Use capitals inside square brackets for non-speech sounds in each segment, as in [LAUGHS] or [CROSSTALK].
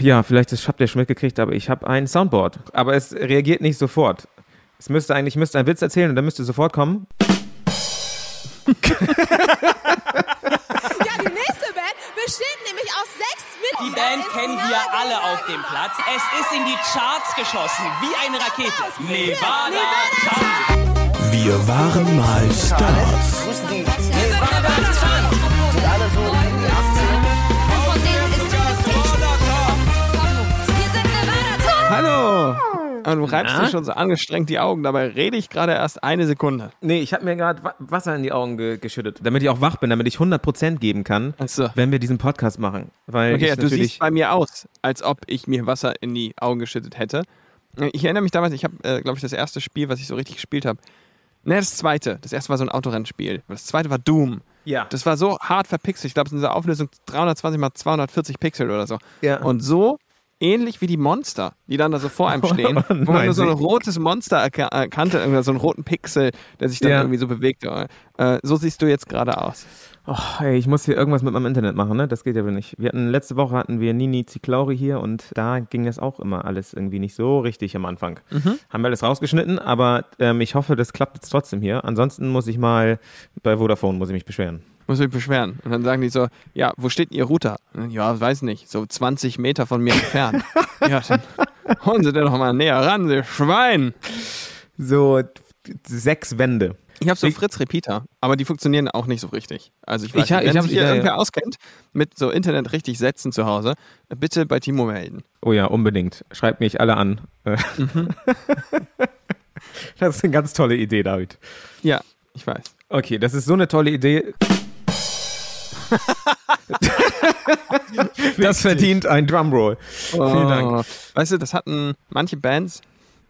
ja, vielleicht habt ihr schon mitgekriegt, aber ich habe ein Soundboard. Aber es reagiert nicht sofort. Es müsste eigentlich, ich müsste einen Witz erzählen und dann müsste sofort kommen. Ja, die nächste Band besteht nämlich aus sechs Die Mitgliedern. Band Ist kennen wir alle auf dem Platz. Es ist in die Charts geschossen, wie eine Rakete. Nevada, Nevada Town. Wir waren mal Stars. Nevada, Town. Hallo! Und du reibst Na? dir schon so angestrengt die Augen, dabei rede ich gerade erst eine Sekunde. Nee, ich habe mir gerade Wa- Wasser in die Augen ge geschüttet, damit ich auch wach bin, damit ich 100% geben kann, so. wenn wir diesen Podcast machen. Weil Okay, ich du siehst bei mir aus, als ob ich mir Wasser in die Augen geschüttet hätte. Ich erinnere mich damals, ich habe, äh, glaube ich, das erste Spiel, was ich so richtig gespielt habe. Ne, das zweite. Das erste war so ein Autorennspiel. Das zweite war Doom. Ja. Das war so hart verpixelt. Ich glaube, es ist in der Auflösung 320 mal 240 Pixel oder so. Ja. Und so ähnlich wie die Monster, die dann da so vor einem [LAUGHS] stehen, Oh wo man nein, nur so ein rotes Monster erka- erkannte, irgendwie so einen roten Pixel, der sich dann Ja. irgendwie so bewegt. Äh, so siehst du jetzt gerade aus. Oh, ey, ich muss hier irgendwas mit meinem Internet machen, ne? Das geht ja wohl nicht. Wir hatten letzte Woche hatten wir Nini Ziklauri hier und da ging das auch immer alles irgendwie nicht so richtig am Anfang. Haben wir alles rausgeschnitten, aber ähm, ich hoffe, das klappt jetzt trotzdem hier. Ansonsten muss ich mal bei Vodafone muss ich mich beschweren. Muss mich beschweren. Und dann sagen die so, ja, wo steht denn Ihr Router? Ja, weiß nicht, so 20 Meter von mir entfernt. [LAUGHS] ja, dann holen Sie den doch mal näher ran, Sie Schwein. So sechs Wände. Ich habe so Fritz-Repeater, aber die funktionieren auch nicht so richtig. Also ich weiß Ich hab- nicht, wenn ich sich hier ja, ja. irgendwer auskennt mit so Internet richtig setzen zu Hause, bitte bei Timo melden. Oh ja, unbedingt. Schreibt mich alle an. Äh, [LAUGHS] das ist eine ganz tolle Idee, David. Ja, ich weiß. Okay, das ist so eine tolle Idee. Das verdient ein Drumroll. Vielen Dank. Oh. Weißt du, das hatten manche Bands,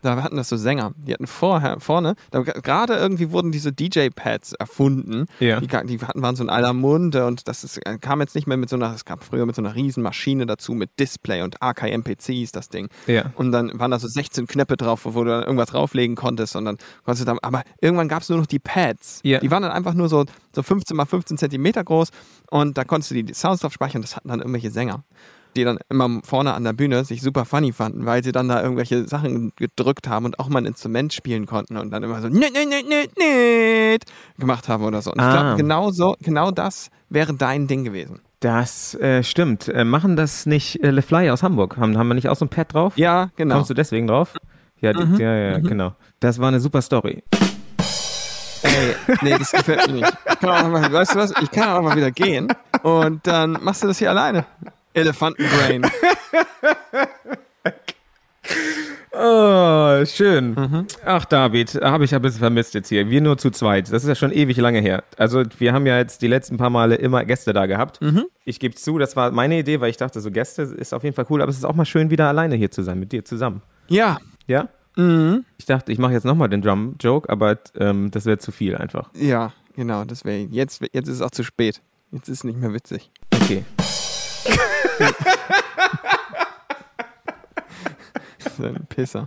da hatten das so Sänger, die hatten vorher, vorne, da, gerade irgendwie wurden diese DJ-Pads erfunden. Ja. Die, die hatten, waren so in aller Munde und das ist, kam jetzt nicht mehr mit so einer, es gab früher mit so einer riesen Maschine dazu, mit Display und AKMPC ist das Ding. Ja. Und dann waren da so 16 Knöpfe drauf, wo du dann irgendwas drauflegen konntest und dann konntest du dann, aber irgendwann gab es nur noch die Pads. Ja. Die waren dann einfach nur so, so 15 mal 15 Zentimeter groß und da konntest du die Sounds drauf speichern, das hatten dann irgendwelche Sänger die dann immer vorne an der Bühne sich super funny fanden, weil sie dann da irgendwelche Sachen gedrückt haben und auch mal ein Instrument spielen konnten und dann immer so nit, nit, nit, nit, nit gemacht haben oder so. Und ich Ah. glaube, genau so, genau das wäre dein Ding gewesen. Das äh, stimmt. Äh, machen das nicht äh, Le Fly aus Hamburg? Haben, haben wir nicht auch so ein Pad drauf? Ja, genau. Kommst du deswegen drauf? Ja, die, ja, ja, genau. Das war eine super Story. Ey, nee, das gefällt mir nicht. Ich kann auch mal, weißt du was? Ich kann auch mal wieder gehen und dann machst du das hier alleine. Elefantenbrain. [LAUGHS] Oh, schön. Ach, David, habe ich ein bisschen vermisst jetzt hier. Wir nur zu zweit. Das ist ja schon ewig lange her. Also, wir haben ja jetzt die letzten paar Male immer Gäste da gehabt. Ich gebe zu, das war meine Idee, weil ich dachte, so Gäste ist auf jeden Fall cool, aber es ist auch mal schön, wieder alleine hier zu sein, mit dir zusammen. Ja, Ja? Ich dachte, ich mache jetzt nochmal den Drum-Joke, aber ähm, das wäre zu viel einfach. ja, genau. Das wäre jetzt, jetzt ist es auch zu spät. Jetzt ist es nicht mehr witzig. Okay. [LAUGHS] So ein Pisser.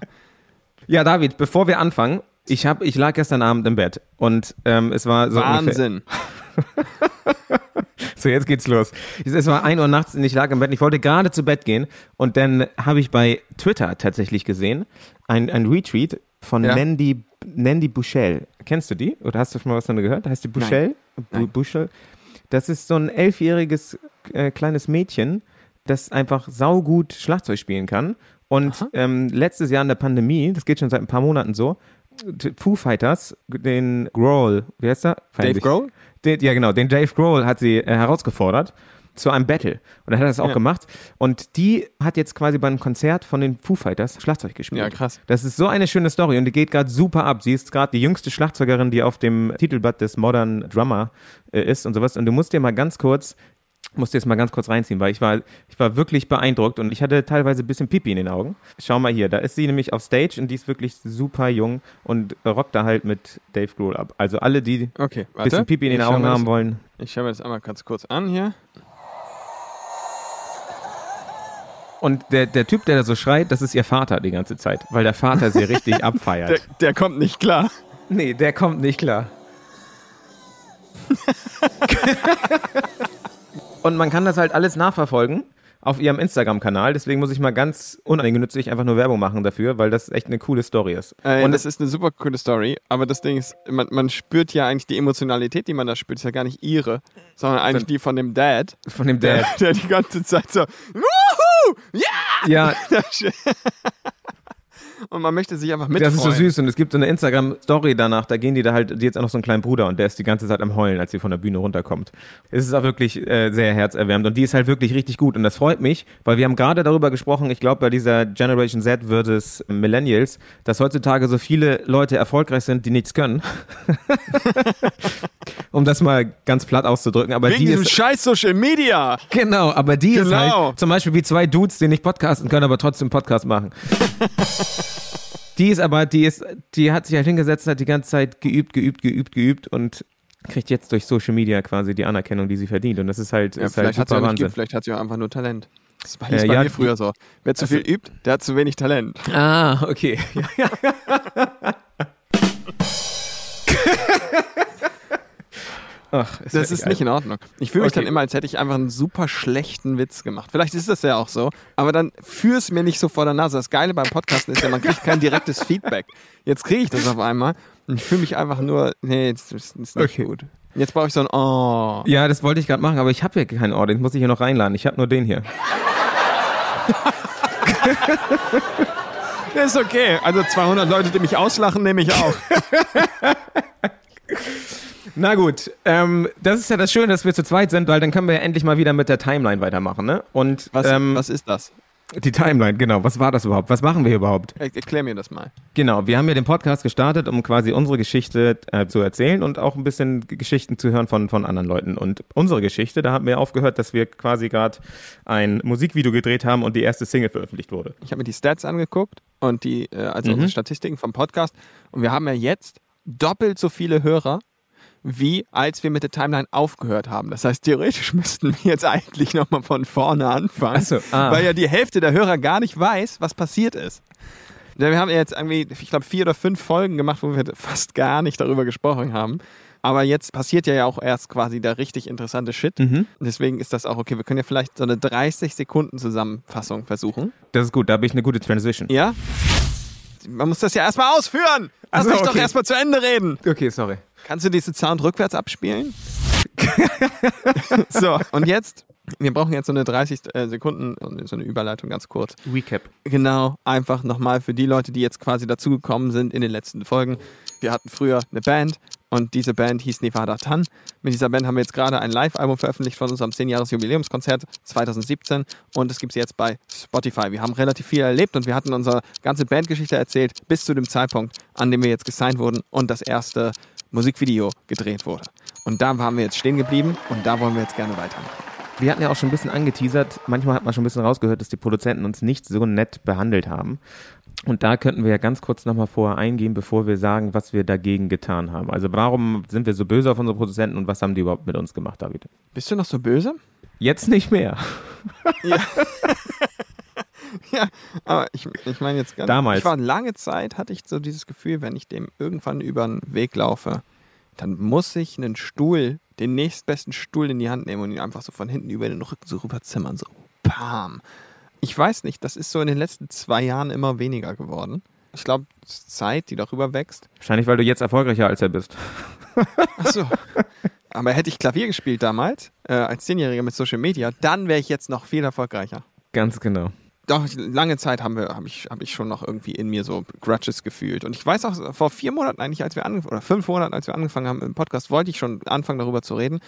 Ja, David, bevor wir anfangen, ich, hab, ich lag gestern Abend im Bett und ähm, es war so Wahnsinn. [LAUGHS] So, jetzt geht's los. Es war 1 Uhr nachts und ich lag im Bett. Ich wollte gerade zu Bett gehen und dann habe ich bei Twitter tatsächlich gesehen, ein, ein Retweet von Ja. Nandy, Nandy Bushell. Kennst du die? Oder hast du schon mal was von der gehört? Heißt die Bushell? Bu Nein. Bushell? Das ist so ein elfjähriges äh, kleines Mädchen, das einfach saugut Schlagzeug spielen kann. Und ähm, letztes Jahr in der Pandemie, das geht schon seit ein paar Monaten so, Foo Fighters, den Grohl, wie heißt der? Dave. Grohl? Den, ja, genau. Den Dave Grohl hat sie äh, herausgefordert zu einem Battle. Und er hat das auch Ja. gemacht. Und die hat jetzt quasi beim Konzert von den Foo Fighters Schlagzeug gespielt. Ja, krass. Das ist so eine schöne Story und die geht gerade super ab. Sie ist gerade die jüngste Schlagzeugerin, die auf dem Titelblatt des Modern Drummer äh, ist und sowas. Und du musst dir mal ganz kurz, musst dir das mal ganz kurz reinziehen, weil ich war, ich war wirklich beeindruckt und ich hatte teilweise ein bisschen Pipi in den Augen. Schau mal hier, da ist sie nämlich auf Stage und die ist wirklich super jung und rockt da halt mit Dave Grohl ab. Also alle, die Okay, ein bisschen Pipi in den Ich Augen haben das, wollen, Ich schaue mir das einmal ganz kurz an hier. Und der, der Typ, der da so schreit, das ist ihr Vater die ganze Zeit, weil der Vater sie richtig [LAUGHS] Der, abfeiert. der kommt nicht klar. nee, der kommt nicht klar. [LAUGHS] Und man kann das halt alles nachverfolgen. auf ihrem Instagram-Kanal. Deswegen muss ich mal ganz uneigennützig einfach nur Werbung machen dafür, weil das echt eine coole Story ist. Äh, Und das ist eine super coole Story, aber das Ding ist, man, man spürt ja eigentlich die Emotionalität, die man da spürt, ist ja gar nicht ihre, sondern eigentlich die von dem Dad, von dem der, Dad. [LAUGHS] der die ganze Zeit so, Wuhu! Ja! [LAUGHS] Ja, Und man möchte sich einfach mitfreuen. das ist so süß. Und es gibt so eine Instagram-Story danach, da gehen die da halt, die jetzt auch noch so einen kleinen Bruder und der ist die ganze Zeit am Heulen, als sie von der Bühne runterkommt. Es ist auch wirklich äh, sehr herzerwärmend und die ist halt wirklich richtig gut. Und das freut mich, weil wir haben gerade darüber gesprochen, ich glaube bei dieser Generation Z versus Millennials, dass heutzutage so viele Leute erfolgreich sind, die nichts können. [LAUGHS] um das mal ganz platt auszudrücken. Aber Wegen die diesem ist, scheiß Social Media. Genau, aber die ist Genau. halt zum Beispiel wie zwei Dudes, die nicht podcasten können, aber trotzdem Podcast machen. [LAUGHS] die ist aber, die ist, die hat sich halt hingesetzt, hat die ganze Zeit geübt, geübt, geübt, geübt und kriegt jetzt durch Social Media quasi die Anerkennung, die sie verdient. Und das ist halt, Ja, ist halt vielleicht hat sie super auch nicht Wahnsinn. vielleicht hat sie auch einfach nur Talent. Das war Äh, bei ja, mir früher so. Wer zu also- viel übt, der hat zu wenig Talent. Ah, okay. [LAUGHS] Ach, Das ja ist nicht in Ordnung. Ich fühle mich Okay. dann immer, als hätte ich einfach einen super schlechten Witz gemacht. Vielleicht ist das ja auch so, aber dann führ es mir nicht so vor der Nase. Das Geile beim Podcasten ist ja, man kriegt kein direktes Feedback. Jetzt kriege ich das auf einmal und ich fühle mich einfach nur, nee, das ist, ist nicht Okay. gut. Jetzt brauche ich so ein Oh. Ja, das wollte ich gerade machen, aber ich habe hier keinen Ort, den muss ich hier noch reinladen. Ich habe nur den hier. [LAUGHS] Das ist okay. Also 200 Leute, die mich auslachen, nehme ich auch. [LAUGHS] Na gut, ähm, das ist ja das Schöne, dass wir zu zweit sind, weil dann können wir ja endlich mal wieder mit der Timeline weitermachen, ne? Und Was, ähm, was ist das? die Timeline, genau. Was war das überhaupt? Was machen wir überhaupt? Er- Erklär mir das mal. Genau, wir haben ja den Podcast gestartet, um quasi unsere Geschichte äh, zu erzählen und auch ein bisschen Geschichten zu hören von, von anderen Leuten. Und unsere Geschichte, da haben wir aufgehört, dass wir quasi gerade ein Musikvideo gedreht haben und die erste Single veröffentlicht wurde. Ich habe mir die Stats angeguckt und die, äh, also Mhm. unsere Statistiken vom Podcast. Und wir haben ja jetzt doppelt so viele Hörer, wie als wir mit der Timeline aufgehört haben. Das heißt, theoretisch [LAUGHS] müssten wir jetzt eigentlich nochmal von vorne anfangen, so, ah. weil ja die Hälfte der Hörer gar nicht weiß, was passiert ist. Wir haben ja jetzt irgendwie, ich glaube, vier oder fünf Folgen gemacht, wo wir fast gar nicht darüber gesprochen haben. Aber jetzt passiert ja auch erst quasi der richtig interessante Shit. Mhm. Deswegen ist das auch okay. Wir können ja vielleicht so eine 30 Sekunden Zusammenfassung versuchen. Das ist gut, da habe ich eine gute Transition. Ja? Man muss das ja erstmal ausführen. Lass Ach so, mich doch okay. erstmal zu Ende reden. Okay, sorry. Kannst du diesen Sound rückwärts abspielen? [LAUGHS] so, und jetzt? Wir brauchen jetzt so eine 30 äh, Sekunden, so eine Überleitung ganz kurz. Recap. Genau, einfach nochmal für die Leute, die jetzt quasi dazugekommen sind in den letzten Folgen. Wir hatten früher eine Band und diese Band hieß Nevada Tan. Mit dieser Band haben wir jetzt gerade ein Live-Album veröffentlicht von unserem 10-Jahres-Jubiläumskonzert 2017 und es gibt es jetzt bei Spotify. Wir haben relativ viel erlebt und wir hatten unsere ganze Bandgeschichte erzählt bis zu dem Zeitpunkt, an dem wir jetzt gesigned wurden und das erste Musikvideo gedreht wurde. Und da waren wir jetzt stehen geblieben und da wollen wir jetzt gerne weitermachen. Wir hatten ja auch schon ein bisschen angeteasert, manchmal hat man schon ein bisschen rausgehört, dass die Produzenten uns nicht so nett behandelt haben. Und da könnten wir ja ganz kurz nochmal vorher eingehen, bevor wir sagen, was wir dagegen getan haben. Also warum sind wir so böse auf unsere Produzenten und was haben die überhaupt mit uns gemacht, David? Bist du noch so böse? Jetzt nicht mehr. Ja, [LAUGHS] aber ich, ich meine jetzt ganz. Damals. Ich war lange Zeit, hatte ich so dieses Gefühl, wenn ich dem irgendwann über den Weg laufe, dann muss ich einen Stuhl, den nächstbesten Stuhl in die Hand nehmen und ihn einfach so von hinten über den Rücken so rüberzimmern. So, bam. Ich weiß nicht, das ist so in den letzten zwei Jahren immer weniger geworden. Ich glaube, es ist Zeit, die darüber wächst. Wahrscheinlich, weil du jetzt erfolgreicher als er bist. Achso. Aber hätte ich Klavier gespielt damals, äh, als Zehnjähriger mit Social Media, dann wäre ich jetzt noch viel erfolgreicher. Ganz genau. Doch, lange Zeit haben wir, habe ich, hab ich schon noch irgendwie in mir so Grudges gefühlt. Und ich weiß auch, vor vier Monaten eigentlich, als wir angefangen, oder fünf Monaten, als wir angefangen haben im Podcast, wollte ich schon anfangen, darüber zu reden.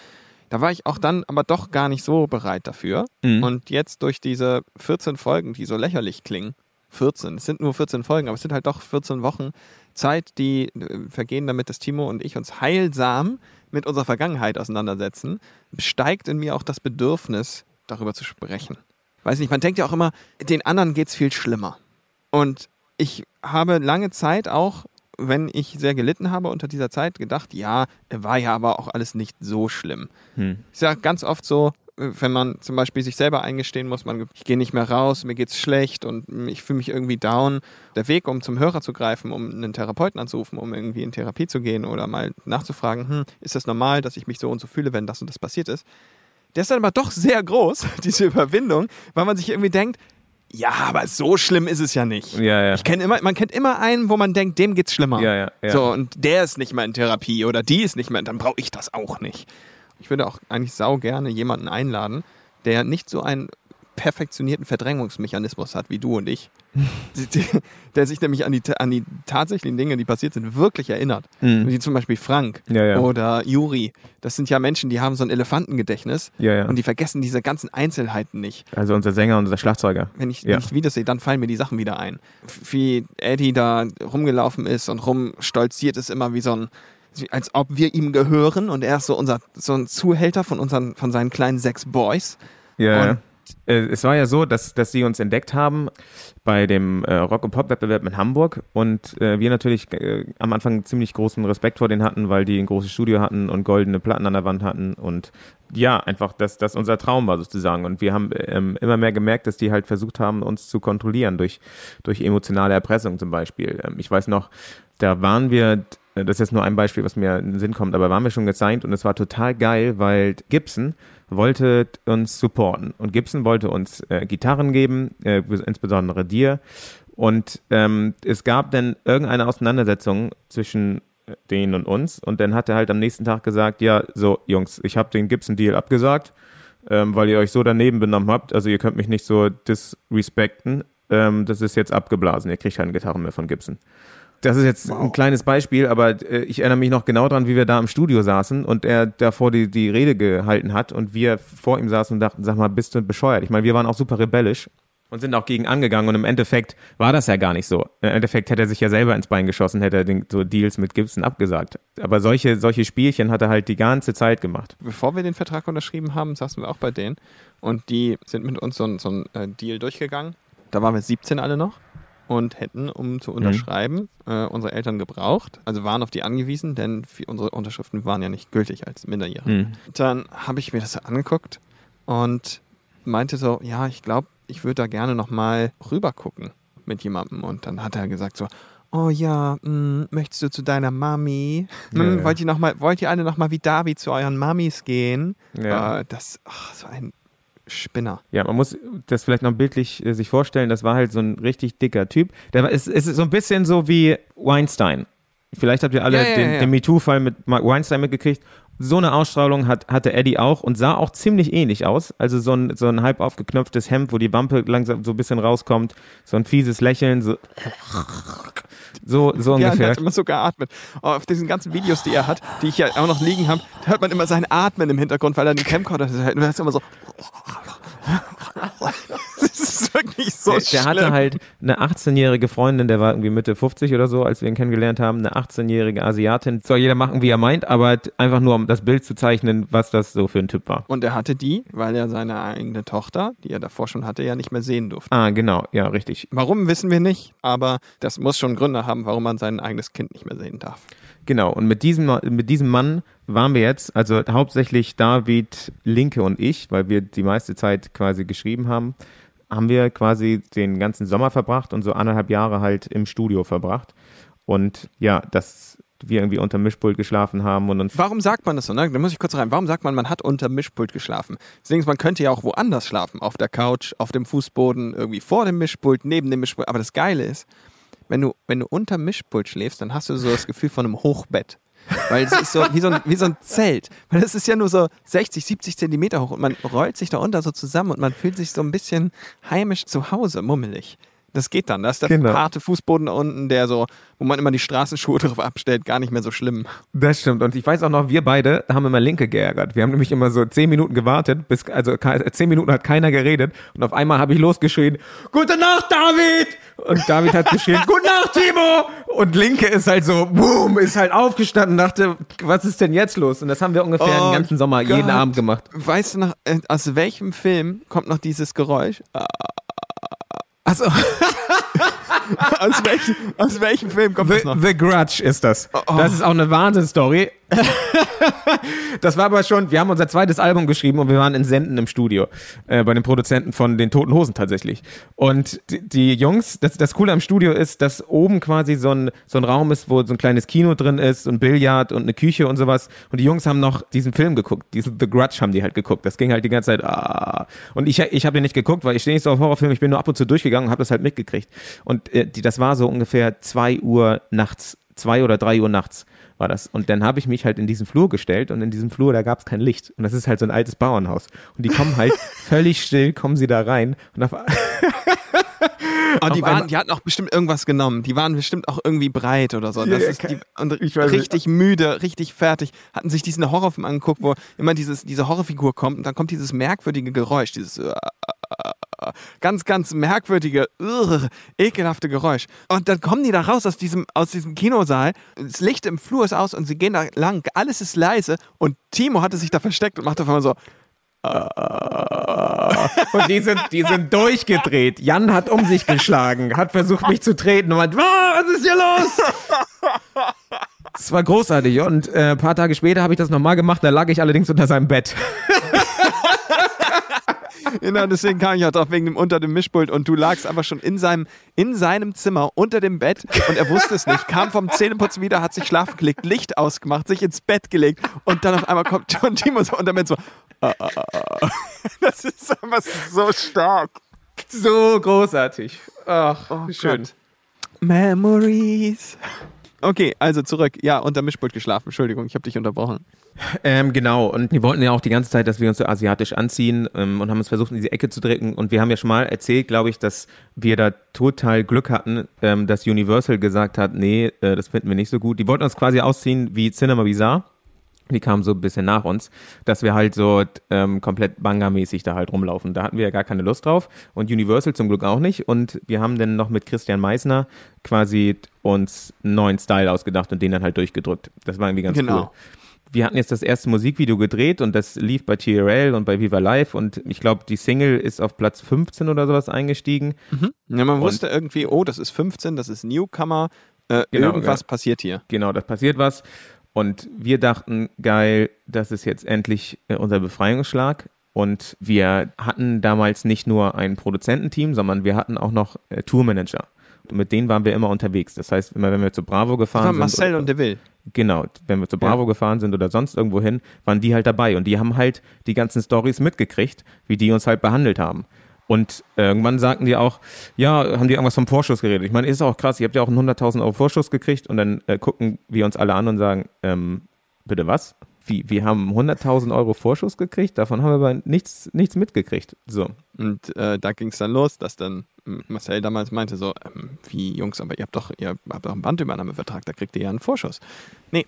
Da war ich auch dann aber doch gar nicht so bereit dafür. Mhm. Und jetzt durch diese 14 Folgen, die so lächerlich klingen, 14, es sind nur 14 Folgen, aber es sind halt doch 14 Wochen Zeit, die äh, vergehen, damit das Timo und ich uns heilsam mit unserer Vergangenheit auseinandersetzen, steigt in mir auch das Bedürfnis, darüber zu sprechen. Weiß nicht, man denkt ja auch immer, den anderen geht's viel schlimmer. Und ich habe lange Zeit auch, wenn ich sehr gelitten habe unter dieser Zeit, gedacht, ja, war ja aber auch alles nicht so schlimm. Hm. Ich sage ganz oft so, wenn man zum Beispiel sich selber eingestehen muss, man, ich gehe nicht mehr raus, mir geht's schlecht und ich fühle mich irgendwie down. Der Weg, um zum Hörer zu greifen, um einen Therapeuten anzurufen, um irgendwie in Therapie zu gehen oder mal nachzufragen, hm, ist das normal, dass ich mich so und so fühle, wenn das und das passiert ist, der ist dann aber doch sehr groß, [LAUGHS] diese Überwindung, weil man sich irgendwie denkt, ja, aber so schlimm ist es ja nicht. Ja, ja. Ich kenn immer, man kennt immer einen, wo man denkt, dem geht's schlimmer. Ja, ja, ja. So, und der ist nicht mehr in Therapie oder die ist nicht mehr, dann brauche ich das auch nicht. Ich würde auch eigentlich sau gerne jemanden einladen, der nicht so einen perfektionierten Verdrängungsmechanismus hat wie du und ich. [LAUGHS] der sich nämlich an die, an die tatsächlichen Dinge, die passiert sind, wirklich erinnert. Wie zum Beispiel Frank Mhm. Ja, ja. oder Juri. Das sind ja Menschen, die haben so ein Elefantengedächtnis Ja, und die vergessen diese ganzen Einzelheiten nicht. Also unser Sänger und unser Schlagzeuger. Wenn ich nicht wieder sehe, dann fallen mir die Sachen wieder ein. Wie Eddie da rumgelaufen ist und rumstolziert ist immer wie so ein, als ob wir ihm gehören und er ist so unser, so ein Zuhälter von unseren, von seinen kleinen sechs Boys. Ja, ja. Äh, Es war ja so, dass, dass sie uns entdeckt haben bei dem äh, Rock- und Pop-Wettbewerb in Hamburg und äh, wir natürlich äh, am Anfang ziemlich großen Respekt vor denen hatten, weil die ein großes Studio hatten und goldene Platten an der Wand hatten und ja, einfach, dass das unser Traum war sozusagen und wir haben ähm, immer mehr gemerkt, dass die halt versucht haben, uns zu kontrollieren durch, durch emotionale Erpressung zum Beispiel. Ähm, ich weiß noch, da waren wir, äh, das ist jetzt nur ein Beispiel, was mir in den Sinn kommt, aber waren wir schon gesigned und es war total geil, weil Gibson wollte uns supporten. Und Gibson wollte uns äh, Gitarren geben, äh, insbesondere dir. Und ähm, es gab dann irgendeine Auseinandersetzung zwischen äh, denen und uns. Und dann hat er halt am nächsten Tag gesagt, ja, so Jungs, ich habe den Gibson-Deal abgesagt, ähm, weil ihr euch so daneben benommen habt, also ihr könnt mich nicht so disrespekten, ähm, das ist jetzt abgeblasen, ihr kriegt keine Gitarren mehr von Gibson. Das ist jetzt ein kleines Beispiel, aber äh, ich erinnere mich noch genau dran, wie wir da im Studio saßen und er davor die, die Rede gehalten hat und wir vor ihm saßen und dachten, sag mal, bist du bescheuert? Ich meine, wir waren auch super rebellisch und sind auch gegen angegangen und im Endeffekt war das ja gar nicht so. Im Endeffekt hätte er sich ja selber ins Bein geschossen, hätte er den, so Deals mit Gibson abgesagt. Aber solche, solche Spielchen hat er halt die ganze Zeit gemacht. Bevor wir den Vertrag unterschrieben haben, saßen wir auch bei denen und die sind mit uns so ein, so ein äh, Deal durchgegangen. Da waren wir 17 alle noch und hätten, um zu unterschreiben, äh, unsere Eltern gebraucht, also waren auf die angewiesen, denn für unsere Unterschriften waren ja nicht gültig als Minderjährige. Mhm. Dann habe ich mir das angeguckt und meinte so, ja, ich glaube, ich würde da gerne nochmal rüber gucken mit jemandem. Und dann hat er gesagt so, oh ja, mh, möchtest du zu deiner Mami? Ja, Hm, ja. Wollt ihr noch mal, wollt ihr alle nochmal wie David zu euren Mamis gehen? Ja. Äh, das, ach, so ein Spinner. Ja, man muss das vielleicht noch bildlich äh, sich vorstellen, das war halt so ein richtig dicker Typ. Der war, es, es ist so ein bisschen so wie Weinstein. Vielleicht habt ihr alle Ja, ja, den, ja, den MeToo-Fall mit Weinstein mitgekriegt. So eine Ausstrahlung hat, hatte Eddie auch und sah auch ziemlich ähnlich aus. Also so ein, so ein halb aufgeknöpftes Hemd, wo die Wampe langsam so ein bisschen rauskommt, so ein fieses Lächeln, so, so, so Ja, ungefähr. hat immer so geatmet. Auf diesen ganzen Videos, die er hat, die ich ja auch noch liegen habe, hört man immer sein Atmen im Hintergrund, weil er den Camcorder hält. Und er ist immer so. Das ist wirklich so der, der schlimm. hatte halt eine 18-jährige Freundin, der war irgendwie Mitte 50 oder so, als wir ihn kennengelernt haben, eine 18-jährige Asiatin. Soll jeder machen, wie er meint, aber einfach nur, um das Bild zu zeichnen, was das so für ein Typ war. Und er hatte die, weil er seine eigene Tochter, die er davor schon hatte, ja nicht mehr sehen durfte. Ah, genau, ja, richtig. Warum wissen wir nicht, aber das muss schon Gründe haben, warum man sein eigenes Kind nicht mehr sehen darf. Genau, und mit diesem, mit diesem Mann waren wir jetzt, also hauptsächlich David, Linke und ich, weil wir die meiste Zeit quasi geschrieben haben, haben wir quasi den ganzen Sommer verbracht und so anderthalb Jahre halt im Studio verbracht. Und ja, dass wir irgendwie unter Mischpult geschlafen haben und uns Warum sagt man das so? Ne? Da muss ich kurz rein. Warum sagt man, man hat unter Mischpult geschlafen? Deswegen, man könnte ja auch woanders schlafen. Auf der Couch, auf dem Fußboden, irgendwie vor dem Mischpult, neben dem Mischpult. Aber das Geile ist, wenn du, wenn du unter Mischpult schläfst, dann hast du so das Gefühl von einem Hochbett. Weil es ist so wie, so ein, wie so ein Zelt. Weil es ist ja nur so 60, 70 Zentimeter hoch und man rollt sich da unter so zusammen und man fühlt sich so ein bisschen heimisch zu Hause, mummelig. Das geht dann. Da ist der Genau. harte Fußboden da unten, der so, wo man immer die Straßenschuhe [LAUGHS] drauf abstellt, gar nicht mehr so schlimm. Das stimmt. Und ich weiß auch noch, wir beide haben immer Linke geärgert. Wir haben nämlich immer so zehn Minuten gewartet, bis, also zehn Minuten hat keiner geredet. Und auf einmal habe ich losgeschrien, Gute Nacht, David! Und David hat geschrien, [LAUGHS] Gute Nacht, Timo! Und Linke ist halt so, boom, ist halt aufgestanden, dachte, was ist denn jetzt los? Und das haben wir ungefähr Oh den ganzen Sommer jeden Gott. Abend gemacht. Weißt du noch, äh, aus welchem Film kommt noch dieses Geräusch? Also, [LAUGHS] Aus welchem, aus welchem Film kommt das The, noch? The Grudge ist das. Oh. Das ist auch eine Wahnsinnsstory. [LAUGHS] Das war aber schon, wir haben unser zweites Album geschrieben und wir waren in Senden im Studio. Äh, bei den Produzenten von den Toten Hosen tatsächlich. Und die, die Jungs, das, das Coole am Studio ist, dass oben quasi so ein, so ein Raum ist, wo so ein kleines Kino drin ist und Billard und eine Küche und sowas. Und die Jungs haben noch diesen Film geguckt. Diesen The Grudge haben die halt geguckt. Das ging halt die ganze Zeit, ah. Und ich, ich habe den nicht geguckt, weil ich stehe nicht so auf Horrorfilme. Ich bin nur ab und zu durchgegangen und habe das halt mitgekriegt. Und äh, die, das war so ungefähr zwei Uhr nachts. Zwei oder drei Uhr nachts war das. Und dann habe ich mich halt in diesen Flur gestellt und in diesem Flur, da gab es kein Licht. Und das ist halt so ein altes Bauernhaus. Und die kommen halt [LAUGHS] völlig still, kommen sie da rein. Und auf, Und Oh, die, waren, die hatten auch bestimmt irgendwas genommen. Die waren bestimmt auch irgendwie breit oder so. Das ist die, und ich weiß nicht. richtig müde, richtig fertig. Hatten sich diesen Horrorfilm angeguckt, wo immer dieses, diese Horrorfigur kommt und dann kommt dieses merkwürdige Geräusch, dieses äh, ganz, ganz merkwürdige, ugh, ekelhafte Geräusch. Und dann kommen die da raus aus diesem, aus diesem Kinosaal. Das Licht im Flur ist aus und sie gehen da lang. Alles ist leise und Timo hatte sich da versteckt und macht auf einmal so. und die sind, die sind durchgedreht. Jan hat um sich geschlagen, hat versucht, mich zu treten und meint, "Ah, was ist hier los? Das war großartig. Und äh, ein paar Tage später habe ich das nochmal gemacht, da lag ich allerdings unter seinem Bett. [LAUGHS] Genau, deswegen kam ich auch drauf wegen dem unter dem Mischpult und du lagst einfach schon in seinem, in seinem Zimmer unter dem Bett und er wusste es nicht, kam vom Zähneputzen wieder, hat sich schlafen gelegt, Licht ausgemacht, sich ins Bett gelegt und dann auf einmal kommt John Timo so unter dem Bett so. ah, ah, ah. [LAUGHS] Das ist einfach so stark. So großartig. Ach, Oh schön. Gott. Memories. Okay, also zurück. Ja, unter Mischpult geschlafen. Entschuldigung, ich habe dich unterbrochen. Ähm, genau, und die wollten ja auch die ganze Zeit, dass wir uns so asiatisch anziehen ähm, und haben uns versucht, in diese Ecke zu drücken. Und wir haben ja schon mal erzählt, glaube ich, dass wir da total Glück hatten, ähm, dass Universal gesagt hat, nee, äh, das finden wir nicht so gut. Die wollten uns quasi ausziehen wie Cinema Bizarre. Die kamen so ein bisschen nach uns, dass wir halt so ähm, komplett Manga-mäßig da halt rumlaufen. Da hatten wir ja gar keine Lust drauf und Universal zum Glück auch nicht. Und wir haben dann noch mit Christian Meissner quasi uns einen neuen Style ausgedacht und den dann halt durchgedrückt. Das war irgendwie ganz Genau. cool wir hatten jetzt das erste Musikvideo gedreht und das lief bei TRL und bei Viva Live und ich glaube, die Single ist auf Platz 15 oder sowas eingestiegen. Ja, man wusste irgendwie, oh, das ist 15, das ist Newcomer. Äh, Genau, irgendwas ja. passiert hier. Genau, das passiert was. Und wir dachten, geil, das ist jetzt endlich äh, unser Befreiungsschlag. Und wir hatten damals nicht nur ein Produzententeam, sondern wir hatten auch noch äh, Tourmanager. Und mit denen waren wir immer unterwegs. Das heißt, immer wenn wir zu Bravo Das gefahren war sind. Marcel und Deville. Genau, wenn wir zu Bravo gefahren sind oder sonst irgendwo hin, waren die halt dabei und die haben halt die ganzen Stories mitgekriegt, wie die uns halt behandelt haben. Und irgendwann sagten die auch, ja, haben die irgendwas vom Vorschuss geredet. Ich meine, ist auch krass, ihr habt ja auch einen 100.000 Euro Vorschuss gekriegt und dann äh, gucken wir uns alle an und sagen, ähm, bitte was? Wie, wir haben 100.000 Euro Vorschuss gekriegt, davon haben wir aber nichts, nichts mitgekriegt. So, Und äh, da ging es dann los, dass dann ähm, Marcel damals meinte so, ähm, wie Jungs, aber ihr habt doch, ihr habt doch einen Bandübernahmevertrag, da kriegt ihr ja einen Vorschuss. Nee,